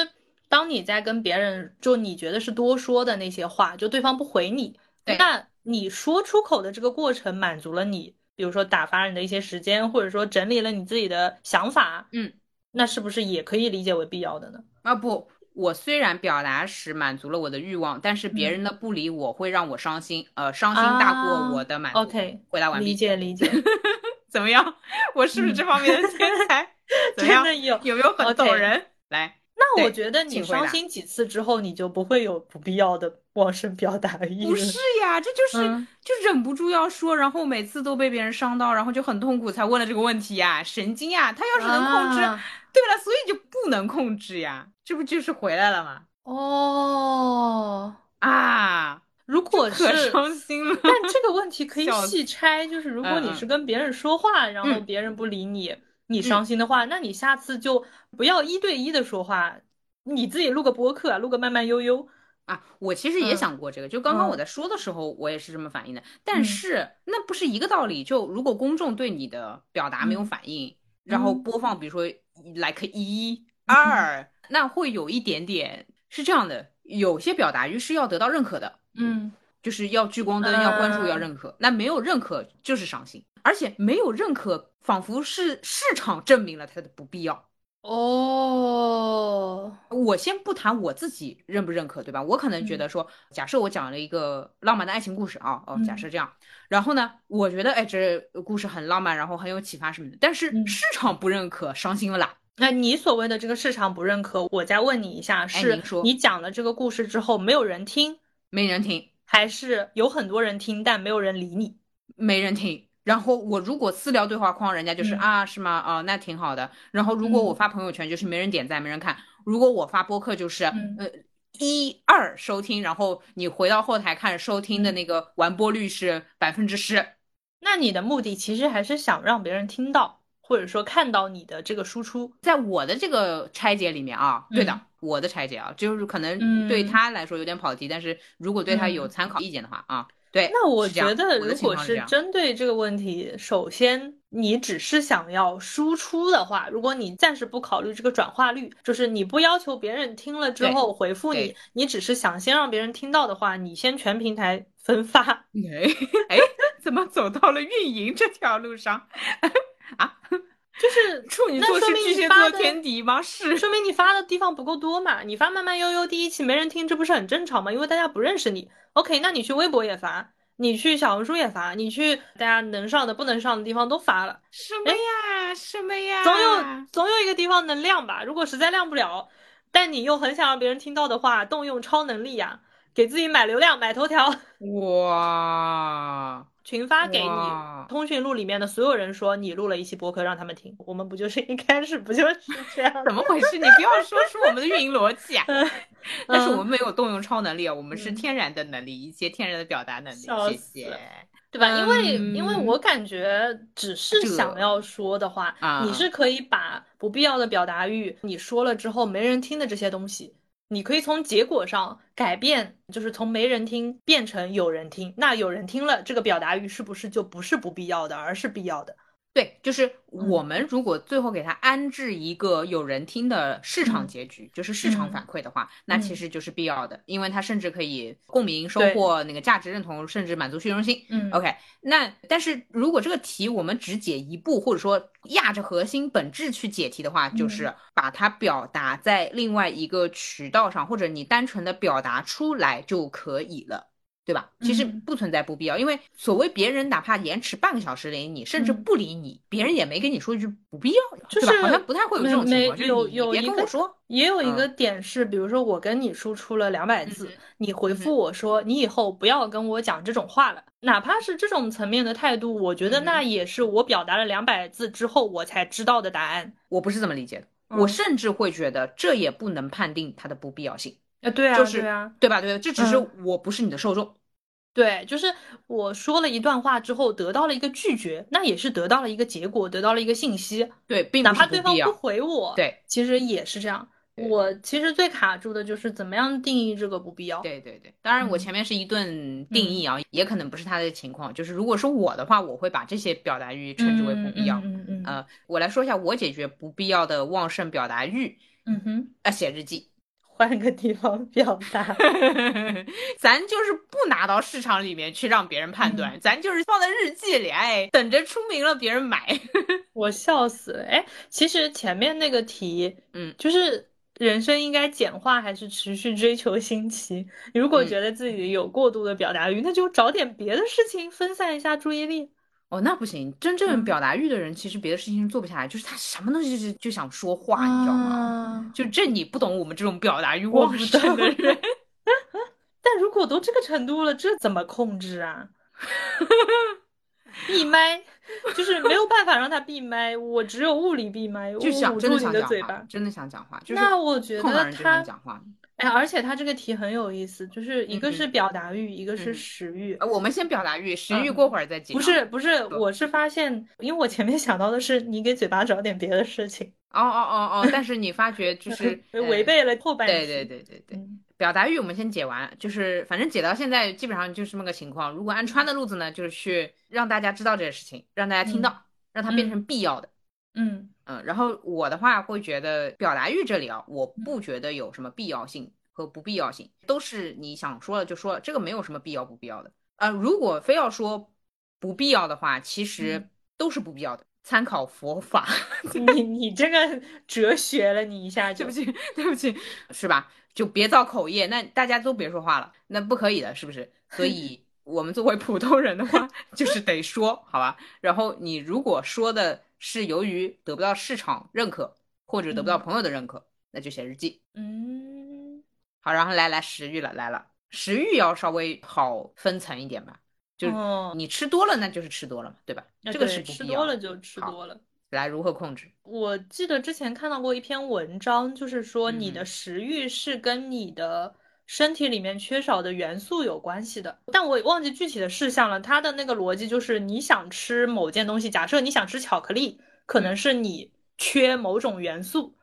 当你在跟别人就你觉得是多说的那些话，就对方不回你，对那。你说出口的这个过程满足了你，比如说打发你的一些时间，或者说整理了你自己的想法，嗯，那是不是也可以理解为必要的呢？啊不，我虽然表达时满足了我的欲望，但是别人的不理我会让我伤心，呃，伤心大过我的满足。OK，回答完毕。理解理解。怎么样？我是不是这方面的天 才？真的有？有没有很懂人？来。那我觉得你伤心几次之后，你就不会有不必要的旺盛表达的意思。不是呀，这就是就忍不住要说，然后每次都被别人伤到，然后就很痛苦才问了这个问题呀，神经呀！他要是能控制，对了，所以就不能控制呀，这不就是回来了吗？哦啊，如果是伤心了，但这个问题可 以细拆，就是如果你是跟别人说话，然后别人不理你。你伤心的话，那你下次就不要一对一的说话，你自己录个播客啊，录个慢慢悠悠啊。我其实也想过这个，就刚刚我在说的时候，我也是这么反应的。但是那不是一个道理。就如果公众对你的表达没有反应，然后播放，比如说 like 一二，那会有一点点是这样的。有些表达欲是要得到认可的，嗯，就是要聚光灯，要关注，要认可。那没有认可就是伤心，而且没有认可。仿佛是市场证明了它的不必要哦。我先不谈我自己认不认可，对吧？我可能觉得说，假设我讲了一个浪漫的爱情故事啊，哦，假设这样，然后呢，我觉得哎，这故事很浪漫，然后很有启发什么的，但是市场不认可，伤心了啦。那你所谓的这个市场不认可，我再问你一下，是你讲了这个故事之后没有人听，没人听，还是有很多人听但没有人理你，没人听？然后我如果私聊对话框，人家就是啊，是吗？啊，那挺好的。然后如果我发朋友圈，就是没人点赞，没人看。如果我发播客，就是呃一二收听，然后你回到后台看收听的那个完播率是百分之十。那你的目的其实还是想让别人听到，或者说看到你的这个输出。在我的这个拆解里面啊，对的，我的拆解啊，就是可能对他来说有点跑题，但是如果对他有参考意见的话啊。对，那我觉得如果是针对这个问题，首先你只是想要输出的话，如果你暂时不考虑这个转化率，就是你不要求别人听了之后回复你，你只是想先让别人听到的话，你先全平台分发。哎，怎么走到了运营这条路上？啊，就是 处女座是巨蟹座天敌吗？是，说明你发的地方不够多嘛？你发慢慢悠悠第一期没人听，这不是很正常吗？因为大家不认识你。OK，那你去微博也发，你去小红书也发，你去大家能上的、不能上的地方都发了。什么呀？什么呀？总有总有一个地方能亮吧？如果实在亮不了，但你又很想让别人听到的话，动用超能力呀，给自己买流量、买头条。哇！群发给你通讯录里面的所有人说你录了一期播客让他们听，我们不就是一开始不就是这样？怎么回事？你不要说出我们的运营逻辑啊！但是我们没有动用超能力啊，我们是天然的能力，一些天然的表达能力。谢谢，对吧？因为因为我感觉只是想要说的话，你是可以把不必要的表达欲你说了之后没人听的这些东西。你可以从结果上改变，就是从没人听变成有人听。那有人听了，这个表达欲是不是就不是不必要的，而是必要的？对，就是我们如果最后给他安置一个有人听的市场结局，就是市场反馈的话，那其实就是必要的，因为它甚至可以共鸣、收获那个价值认同，甚至满足虚荣心。嗯，OK。那但是如果这个题我们只解一步，或者说压着核心本质去解题的话，就是把它表达在另外一个渠道上，或者你单纯的表达出来就可以了。对吧？其实不存在不必要，因为所谓别人哪怕延迟半个小时理你，甚至不理你，别人也没跟你说一句不必要，就是好像不太会有这种情况。有有一个说，也有一个点是，比如说我跟你输出了两百字，你回复我说你以后不要跟我讲这种话了，哪怕是这种层面的态度，我觉得那也是我表达了两百字之后我才知道的答案。我不是这么理解的，我甚至会觉得这也不能判定它的不必要性。啊，对啊，就是啊，对吧？对，这只是我不是你的受众，对，就是我说了一段话之后得到了一个拒绝，那也是得到了一个结果，得到了一个信息，对，并哪怕对方不回我，对，其实也是这样。我其实最卡住的就是怎么样定义这个不必要。对对对，当然我前面是一顿定义啊，也可能不是他的情况。就是如果是我的话，我会把这些表达欲称之为不必要。嗯嗯。呃，我来说一下我解决不必要的旺盛表达欲。嗯哼，啊，写日记。换个地方表达，咱就是不拿到市场里面去让别人判断，咱就是放在日记里，哎，等着出名了别人买。我笑死了，哎，其实前面那个题，嗯，就是人生应该简化还是持续追求新奇？如果觉得自己有过度的表达欲，那就找点别的事情分散一下注意力。哦，那不行，真正表达欲的人其实别的事情做不下来，就是他什么东西就是就想说话，你知道吗？就这你不懂我们这种表达欲旺盛的人。但如果都这个程度了，这怎么控制啊？闭麦，就是没有办法让他闭麦，我只有物理闭麦，就想真的想讲话，真的想讲话。那我觉得他讲话，哎，而且他这个题很有意思，就是一个是表达欲，一个是食欲。我们先表达欲，食欲过会儿再讲。不是不是，我是发现，因为我前面想到的是你给嘴巴找点别的事情。哦哦哦哦，但是你发觉就是 违背了后半对对对对对。表达欲我们先解完，就是反正解到现在基本上就是这么个情况。如果按川的路子呢，就是去让大家知道这个事情，让大家听到，让它变成必要的。嗯嗯。然后我的话会觉得表达欲这里啊，我不觉得有什么必要性和不必要性，都是你想说了就说了，这个没有什么必要不必要的。呃，如果非要说不必要的话，其实都是不必要的。参考佛法，你你这个哲学了，你一下对不起 对不起，是吧？就别造口业，那大家都别说话了，那不可以的，是不是？所以 我们作为普通人的话，就是得说，好吧？然后你如果说的是由于得不到市场认可，或者得不到朋友的认可，那就写日记。嗯，好，然后来来食欲了，来了，食欲要稍微好分层一点吧，就是你吃多了，那就是吃多了嘛，对吧？这个是不吃多了就吃多了。来如何控制？我记得之前看到过一篇文章，就是说你的食欲是跟你的身体里面缺少的元素有关系的，但我忘记具体的事项了。它的那个逻辑就是你想吃某件东西，假设你想吃巧克力，可能是你缺某种元素。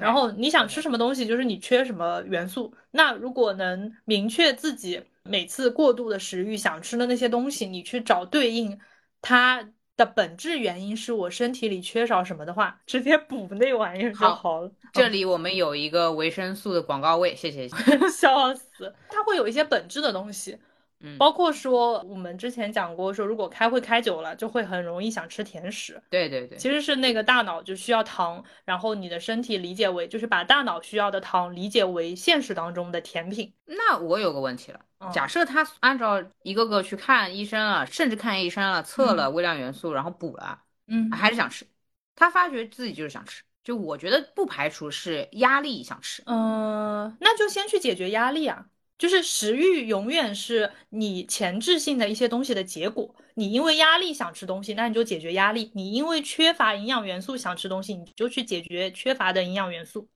然后你想吃什么东西，就是你缺什么元素。那如果能明确自己每次过度的食欲想吃的那些东西，你去找对应它。的本质原因是我身体里缺少什么的话，直接补那玩意儿就好了。这里我们有一个维生素的广告位，谢谢。笑死，它会有一些本质的东西。嗯，包括说我们之前讲过，说如果开会开久了，就会很容易想吃甜食。对对对，其实是那个大脑就需要糖，然后你的身体理解为就是把大脑需要的糖理解为现实当中的甜品。那我有个问题了，假设他按照一个个去看医生了，甚至看医生了，测了微量元素，然后补了，嗯，还是想吃，他发觉自己就是想吃，就我觉得不排除是压力想吃。嗯，那就先去解决压力啊。就是食欲永远是你前置性的一些东西的结果。你因为压力想吃东西，那你就解决压力；你因为缺乏营养元素想吃东西，你就去解决缺乏的营养元素。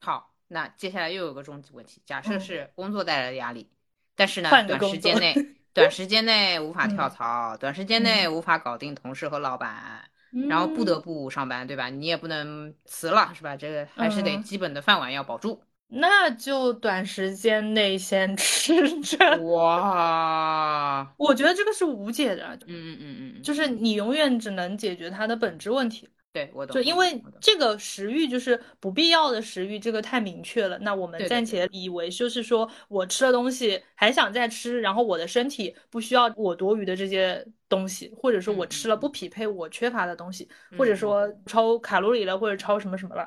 好，那接下来又有个终极问题：假设是工作带来的压力，但是呢，短时间内 短时间内无法跳槽，短时间内无法搞定同事和老板，然后不得不上班，对吧？你也不能辞了，是吧？这个还是得基本的饭碗要保住。那就短时间内先 吃着哇！我觉得这个是无解的，嗯嗯嗯嗯，就是你永远只能解决它的本质问题。对，我懂。就因为这个食欲就是不必要的食欲，这个太明确了。那我们暂且以为就是说我吃了东西还想再吃，然后我的身体不需要我多余的这些东西，或者说我吃了不匹配我缺乏的东西，或者说超卡路里了，或者超什么什么了。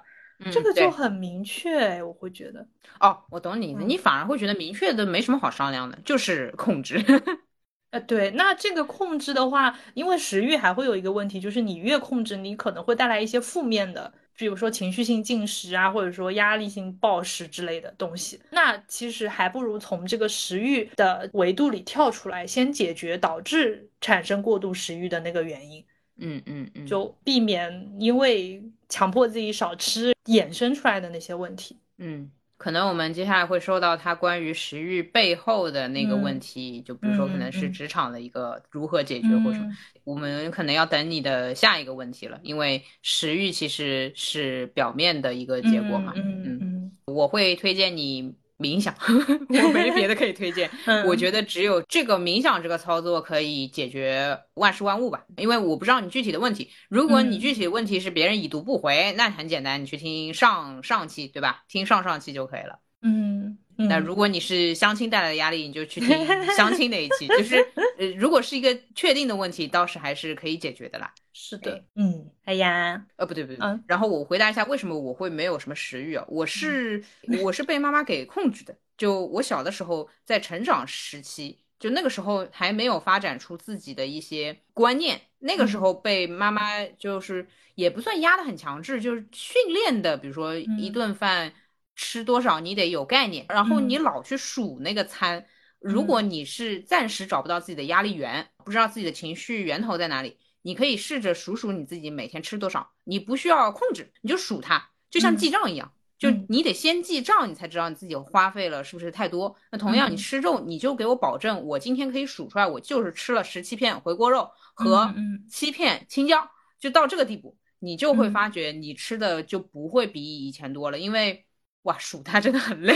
这个就很明确，我会觉得哦，我懂你，你反而会觉得明确的没什么好商量的，就是控制。呃，对，那这个控制的话，因为食欲还会有一个问题，就是你越控制，你可能会带来一些负面的，比如说情绪性进食啊，或者说压力性暴食之类的东西。那其实还不如从这个食欲的维度里跳出来，先解决导致产生过度食欲的那个原因。嗯嗯嗯，就避免因为强迫自己少吃衍生出来的那些问题。嗯，可能我们接下来会说到他关于食欲背后的那个问题，就比如说可能是职场的一个如何解决或者什么，我们可能要等你的下一个问题了，因为食欲其实是表面的一个结果嘛。嗯嗯，我会推荐你。冥想，我没别的可以推荐。我觉得只有这个冥想这个操作可以解决万事万物吧。因为我不知道你具体的问题，如果你具体的问题是别人已读不回，那很简单，你去听上上期，对吧？听上上期就可以了。嗯，那如果你是相亲带来的压力，你就去听 相亲那一期。就是呃，如果是一个确定的问题，倒是还是可以解决的啦。是的，嗯，哎呀，呃，不对不对，嗯，然后我回答一下为什么我会没有什么食欲啊？我是我是被妈妈给控制的，就我小的时候在成长时期，就那个时候还没有发展出自己的一些观念，那个时候被妈妈就是也不算压得很强制，就是训练的，比如说一顿饭吃多少你得有概念，然后你老去数那个餐，如果你是暂时找不到自己的压力源，不知道自己的情绪源头在哪里。你可以试着数数你自己每天吃多少，你不需要控制，你就数它，就像记账一样，就你得先记账，你才知道你自己花费了是不是太多。那同样，你吃肉，你就给我保证，我今天可以数出来，我就是吃了十七片回锅肉和七片青椒，就到这个地步，你就会发觉你吃的就不会比以前多了，因为哇，数它真的很累，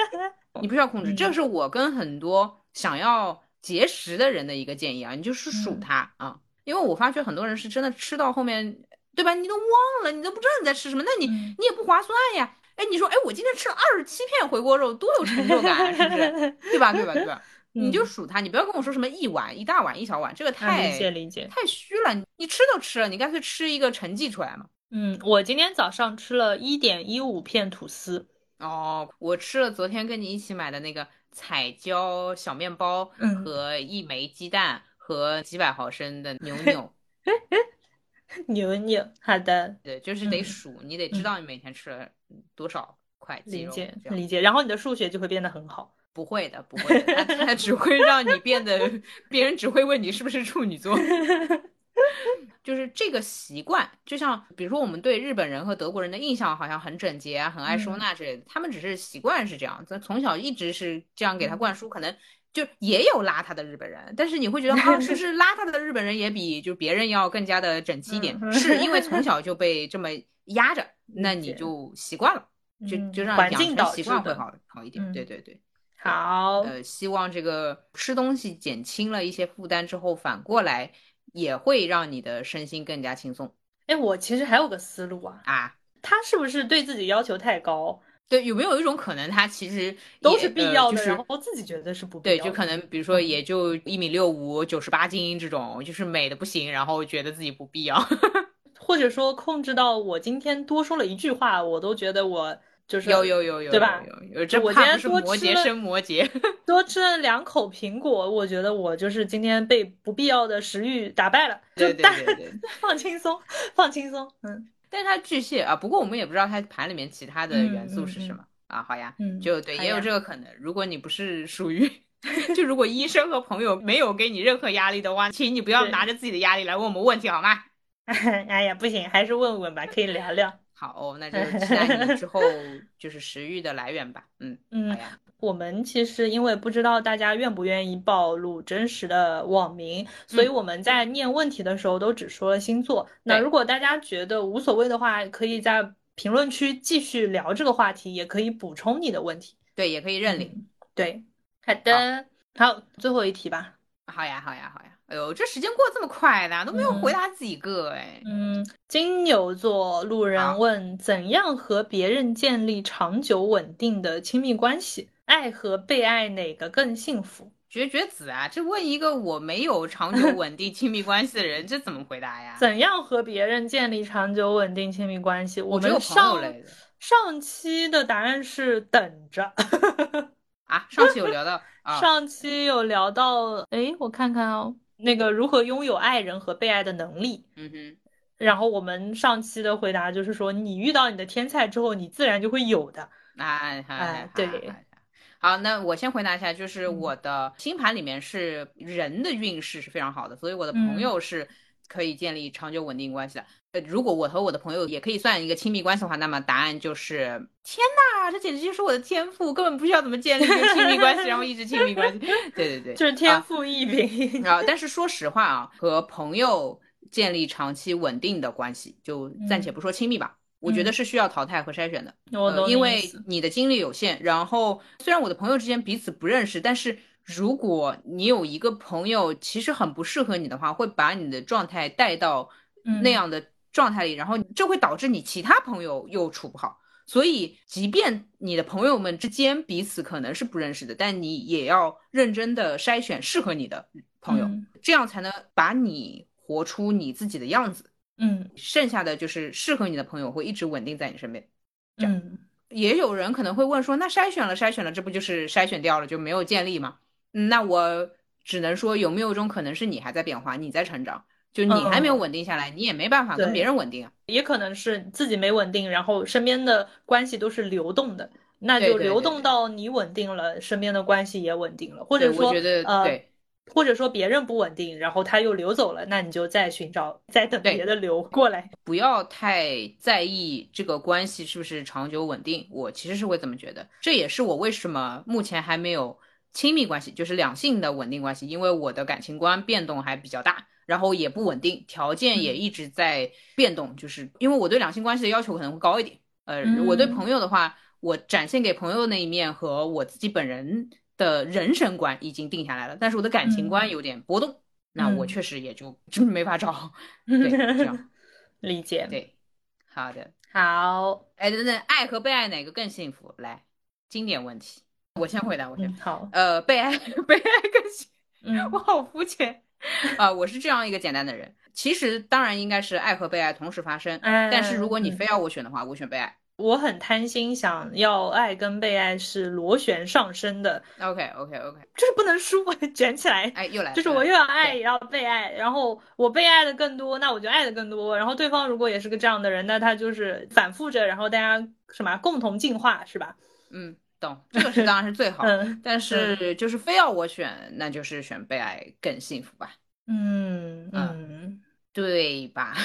你不需要控制。这是。我跟很多想要节食的人的一个建议啊，你就是数它啊。因为我发觉很多人是真的吃到后面，对吧？你都忘了，你都不知道你在吃什么，那你你也不划算呀。哎，你说，哎，我今天吃了二十七片回锅肉，多有成就感，是不是？对吧？对吧？对吧？你就数它，你不要跟我说什么一碗、一大碗、一小碗，这个太理解理解，太虚了。你吃都吃了，你干脆吃一个成绩出来嘛。嗯，我今天早上吃了一点一五片吐司。哦，我吃了昨天跟你一起买的那个彩椒小面包和一枚鸡蛋。和几百毫升的牛牛，牛牛，好的，对，就是得数，你得知道你每天吃了多少块理解理解，然后你的数学就会变得很好。不会的，不会的，它它只会让你变得，别人只会问你是不是处女座。就是这个习惯，就像比如说我们对日本人和德国人的印象好像很整洁啊，很爱收纳之类的，他们只是习惯是这样，咱从小一直是这样给他灌输，可能。就也有邋遢的日本人，但是你会觉得啊，其实邋遢的日本人也比就别人要更加的整齐一点，是 因为从小就被这么压着，那你就习惯了，就就让养成习惯会好好一点。对对对，好，呃，希望这个吃东西减轻了一些负担之后，反过来也会让你的身心更加轻松。哎，我其实还有个思路啊，啊，他是不是对自己要求太高？对，有没有一种可能，他其实都是必要的，然后自己觉得是不必要。对，就可能比如说，也就一米六五、九十八斤这种，就是美的不行，然后觉得自己不必要，或者说控制到我今天多说了一句话，我都觉得我就是有有有有，对吧？有这我今天多摩羯生摩羯，多吃了两口苹果，我觉得我就是今天被不必要的食欲打败了，就对对对，放轻松，放轻松，嗯。但是它巨蟹啊，不过我们也不知道它盘里面其他的元素是什么啊。好呀，就对，也有这个可能。如果你不是属于，就如果医生和朋友没有给你任何压力的话，请你不要拿着自己的压力来问我们问题好吗？哎呀，不行，还是问问吧，可以聊聊。好，那就期待你之后就是食欲的来源吧。嗯嗯，好呀。我们其实因为不知道大家愿不愿意暴露真实的网名，所以我们在念问题的时候都只说了星座。那如果大家觉得无所谓的话，可以在评论区继续聊这个话题，也可以补充你的问题。对，也可以认领。对，好的，好，最后一题吧。好呀，好呀，好呀。哎呦，这时间过得这么快的，都没有回答几个哎。嗯，金牛座路人问：怎样和别人建立长久稳定的亲密关系？爱和被爱哪个更幸福？绝绝子啊！这问一个我没有长久稳定亲密关系的人，这怎么回答呀？怎样和别人建立长久稳定亲密关系？我们上上期的答案是等着 啊。上期有聊到，上期有聊到，哎，我看看哦，那个如何拥有爱人和被爱的能力。嗯哼。然后我们上期的回答就是说，你遇到你的天菜之后，你自然就会有的。哎哎，对。好，那我先回答一下，就是我的星盘里面是人的运势是非常好的，所以我的朋友是可以建立长久稳定关系的。呃，如果我和我的朋友也可以算一个亲密关系的话，那么答案就是天呐，这简直就是我的天赋，根本不需要怎么建立一个亲密关系，然后一直亲密关系。对对对，就是天赋异禀。然后，但是说实话啊，和朋友建立长期稳定的关系，就暂且不说亲密吧。我觉得是需要淘汰和筛选的，因为你的精力有限。然后虽然我的朋友之间彼此不认识，但是如果你有一个朋友其实很不适合你的话，会把你的状态带到那样的状态里，然后这会导致你其他朋友又处不好。所以，即便你的朋友们之间彼此可能是不认识的，但你也要认真的筛选适合你的朋友，这样才能把你。活出你自己的样子。嗯，剩下的就是适合你的朋友会一直稳定在你身边。嗯，也有人可能会问说，那筛选了筛选了，这不就是筛选掉了就没有建立吗？那我只能说，有没有一种可能是你还在变化，你在成长，就你还没有稳定下来，你也没办法跟别人稳定啊。也可能是自己没稳定，然后身边的关系都是流动的，那就流动到你稳定了，身边的关系也稳定了，或者说呃。或者说别人不稳定，然后他又流走了，那你就再寻找，再等别的流过来。不要太在意这个关系是不是长久稳定。我其实是会这么觉得，这也是我为什么目前还没有亲密关系，就是两性的稳定关系，因为我的感情观变动还比较大，然后也不稳定，条件也一直在变动。就是因为我对两性关系的要求可能会高一点。呃，我对朋友的话，我展现给朋友那一面和我自己本人。的人生观已经定下来了，但是我的感情观有点波动，那我确实也就真没法找。对，这样 理解。对，好的，好。哎，等等，爱和被爱哪个更幸福？来，经典问题，我先回答，我先。好。呃，被爱，被爱更幸。嗯，我好肤浅啊！我是这样一个简单的人。其实当然应该是爱和被爱同时发生，但是如果你非要我选的话，我选被爱。我很贪心，想要爱跟被爱是螺旋上升的。OK OK OK，就是不能输，卷起来。哎，又来，就是我又要爱也要被爱，然后我被爱的更多，那我就爱的更多。然后对方如果也是个这样的人，那他就是反复着，然后大家什么共同进化，是吧？嗯，懂，这个是当然是最好。嗯但是就是非要我选，那就是选被爱更幸福吧。嗯嗯。对吧？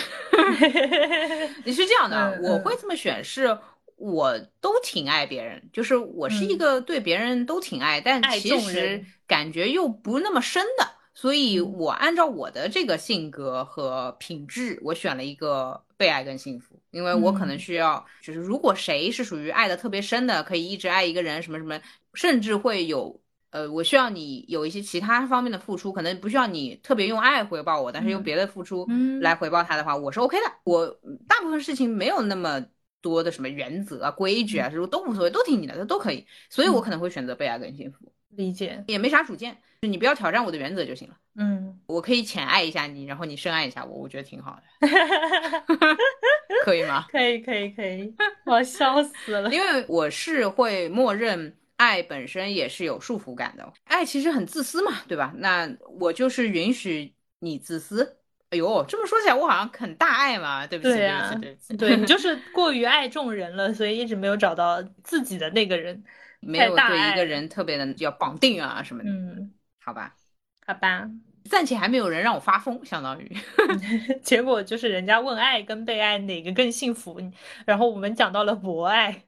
你是这样的，我会这么选，是我都挺爱别人，就是我是一个对别人都挺爱，但其实感觉又不那么深的，所以我按照我的这个性格和品质，我选了一个被爱跟幸福，因为我可能需要，就是如果谁是属于爱的特别深的，可以一直爱一个人，什么什么，甚至会有。呃，我需要你有一些其他方面的付出，可能不需要你特别用爱回报我，但是用别的付出来回报他的话，我是 OK 的。我大部分事情没有那么多的什么原则啊、规矩啊，什么都无所谓，都听你的，都可以。所以我可能会选择被爱更幸福。理解，也没啥主见，就你不要挑战我的原则就行了。嗯，我可以浅爱一下你，然后你深爱一下我，我觉得挺好的。可以吗？可以，可以，可以。我笑死了，因为我是会默认。爱本身也是有束缚感的，爱其实很自私嘛，对吧？那我就是允许你自私。哎呦，这么说起来，我好像很大爱嘛，对不起，对不起，对你就是过于爱众人了，所以一直没有找到自己的那个人，没有对一个人特别的要绑定啊什么的。嗯，好吧，好吧，暂且还没有人让我发疯，相当于。结果就是人家问爱跟被爱哪个更幸福，然后我们讲到了博爱。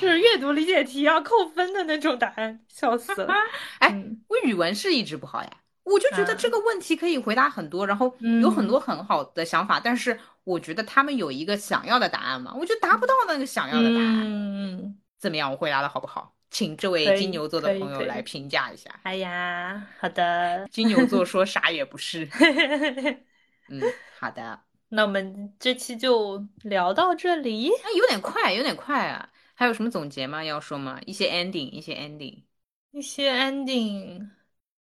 就是阅读理解题要扣分的那种答案，笑死了！哎，我语文是一直不好呀，我就觉得这个问题可以回答很多，然后有很多很好的想法，但是我觉得他们有一个想要的答案嘛，我就达不到那个想要的答案。嗯，怎么样？我回答的好不好？请这位金牛座的朋友来评价一下。哎呀，好的，金牛座说啥也不是。嗯，好的，那我们这期就聊到这里。哎，有点快，有点快啊。还有什么总结吗？要说吗？一些 ending，一些 ending，一些 ending。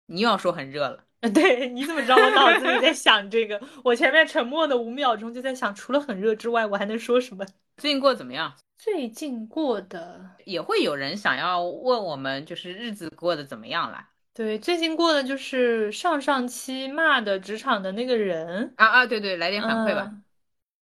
你又要说很热了？对，你怎么知道我脑子里在想这个？我前面沉默的五秒钟就在想，除了很热之外，我还能说什么？最近过得怎么样？最近过的也会有人想要问我们，就是日子过得怎么样啦？对，最近过的就是上上期骂的职场的那个人啊啊，对对，来点反馈吧。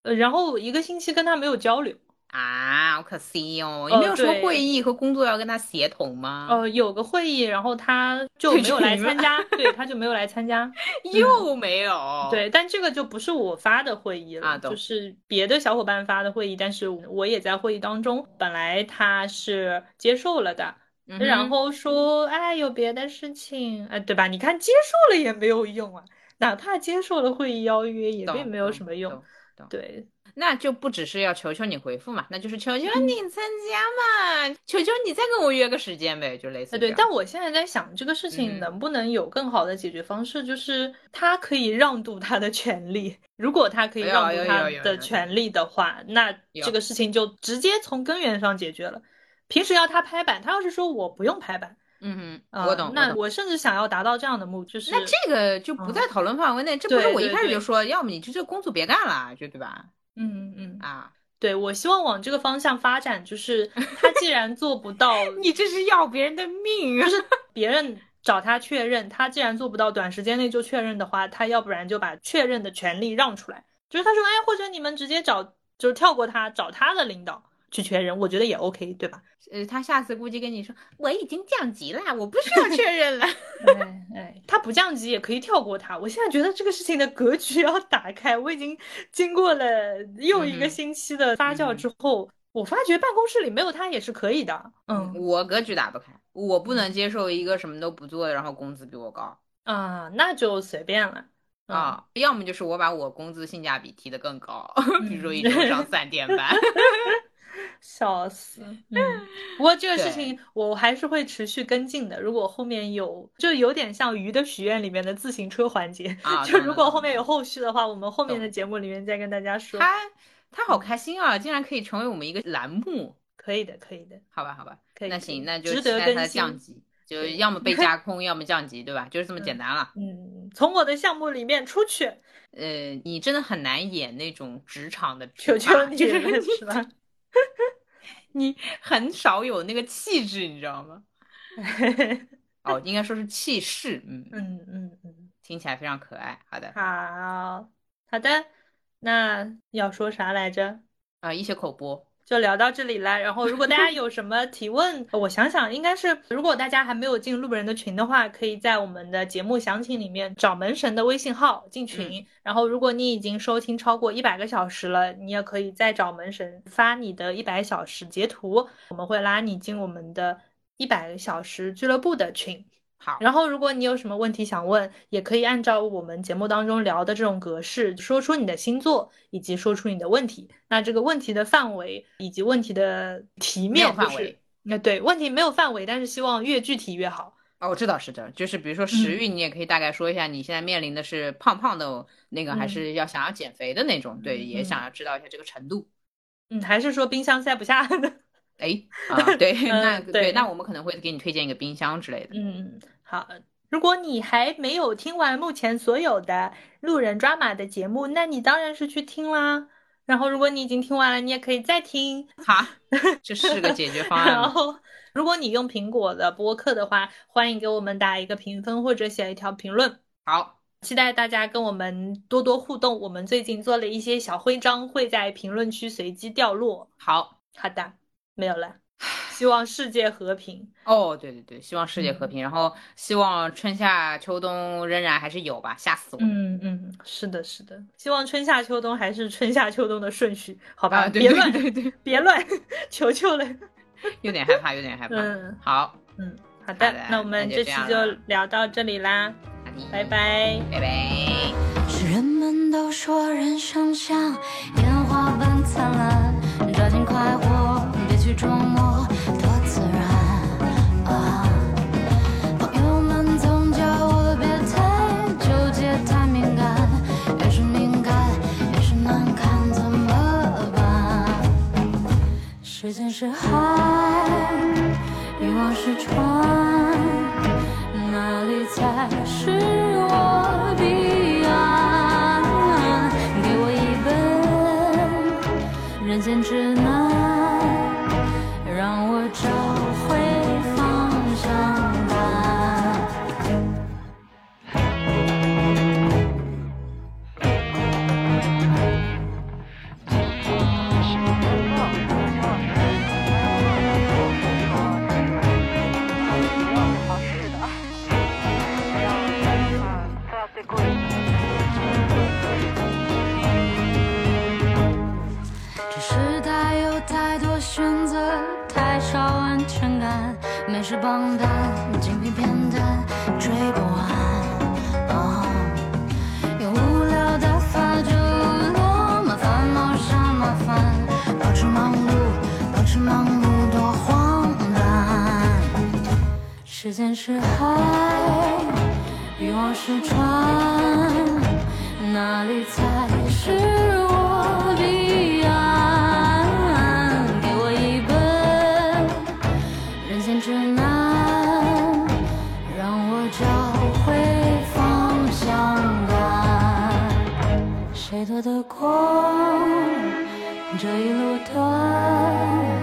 呃，然后一个星期跟他没有交流。啊，好可惜哦！有没有什么会议和工作要跟他协同吗？呃，有个会议，然后他 就没有来参加，对，他就没有来参加，又没有。对，但这个就不是我发的会议了，就是别的小伙伴发的会议，但是我也在会议当中。本来他是接受了的，然后说，哎，有别的事情，哎，对吧？你看接受了也没有用啊，哪怕接受了会议邀约，也并没有什么用，对。那就不只是要求求你回复嘛，那就是求求你参加嘛，求求你再跟我约个时间呗，就类似。对，但我现在在想这个事情能不能有更好的解决方式，就是他可以让渡他的权利。如果他可以让渡他的权利的话，那这个事情就直接从根源上解决了。平时要他拍板，他要是说我不用拍板，嗯哼，我懂。那我甚至想要达到这样的目，就是那这个就不在讨论范围内。这不是我一开始就说，要么你就这工作别干了，就对吧？嗯嗯啊，对，我希望往这个方向发展。就是他既然做不到，你这是要别人的命。就是别人找他确认，他既然做不到短时间内就确认的话，他要不然就把确认的权利让出来。就是他说，哎，或者你们直接找，就是跳过他，找他的领导。去确认，我觉得也 OK，对吧？呃，他下次估计跟你说，我已经降级了，我不需要确认了。哎 哎，他不降级也可以跳过他。我现在觉得这个事情的格局要打开。我已经经过了又一个星期的发酵之后，我发觉办公室里没有他也是可以的。嗯，我格局打不开，我不能接受一个什么都不做，然后工资比我高啊，那就随便了啊。要么就是我把我工资性价比提得更高，比如说一周上三天班。笑死，嗯，不过这个事情我还是会持续跟进的。如果后面有，就有点像鱼的许愿里面的自行车环节，就如果后面有后续的话，我们后面的节目里面再跟大家说。他他好开心啊，竟然可以成为我们一个栏目，可以的，可以的，好吧，好吧，可以。那行，那就期待他降级，就要么被架空，要么降级，对吧？就是这么简单了。嗯，从我的项目里面出去。呃，你真的很难演那种职场的，求求你了，是吧？你很少有那个气质，你知道吗？哦，应该说是气势。嗯嗯嗯嗯，听起来非常可爱。好的，好好的，那要说啥来着？啊，一些口播。就聊到这里了。然后，如果大家有什么提问，我想想，应该是如果大家还没有进路人的群的话，可以在我们的节目详情里面找门神的微信号进群。然后，如果你已经收听超过一百个小时了，你也可以再找门神发你的一百小时截图，我们会拉你进我们的一百个小时俱乐部的群。好，然后如果你有什么问题想问，也可以按照我们节目当中聊的这种格式，说出你的星座以及说出你的问题。那这个问题的范围以及问题的题面范围，那对问题没有范围，但是希望越具体越好。哦，我知道是的，就是比如说食欲，你也可以大概说一下你现在面临的是胖胖的那个，还是要想要减肥的那种？对，也想要知道一下这个程度。嗯，还是说冰箱塞不下的？哎，啊，对，那对，那我们可能会给你推荐一个冰箱之类的。嗯，好，如果你还没有听完目前所有的路人抓马的节目，那你当然是去听啦。然后，如果你已经听完了，你也可以再听。好，这是个解决方案。然后，如果你用苹果的播客的话，欢迎给我们打一个评分或者写一条评论。好，期待大家跟我们多多互动。我们最近做了一些小徽章，会在评论区随机掉落。好，好的。没有了，希望世界和平哦。对对对，希望世界和平，然后希望春夏秋冬仍然还是有吧，吓死我。嗯嗯，是的，是的，希望春夏秋冬还是春夏秋冬的顺序，好吧？别乱，对对，别乱，求求了，有点害怕，有点害怕。嗯，好，嗯，好的，那我们这期就聊到这里啦，拜拜，拜拜。是人们都说人生像烟花般灿烂，抓紧快活。去琢磨多自然啊！朋友们总叫我别太纠结、太敏感，越是敏感越是难看，怎么办？时间是海，欲望是船，哪里才是我彼岸？给我一本人间指南。感，美食榜单，精品片单，追不完。用无聊打发着落麻烦恼杀麻烦，保持忙碌，保持忙碌多荒诞。时间是海，欲望是船，哪里才是的光，这一路的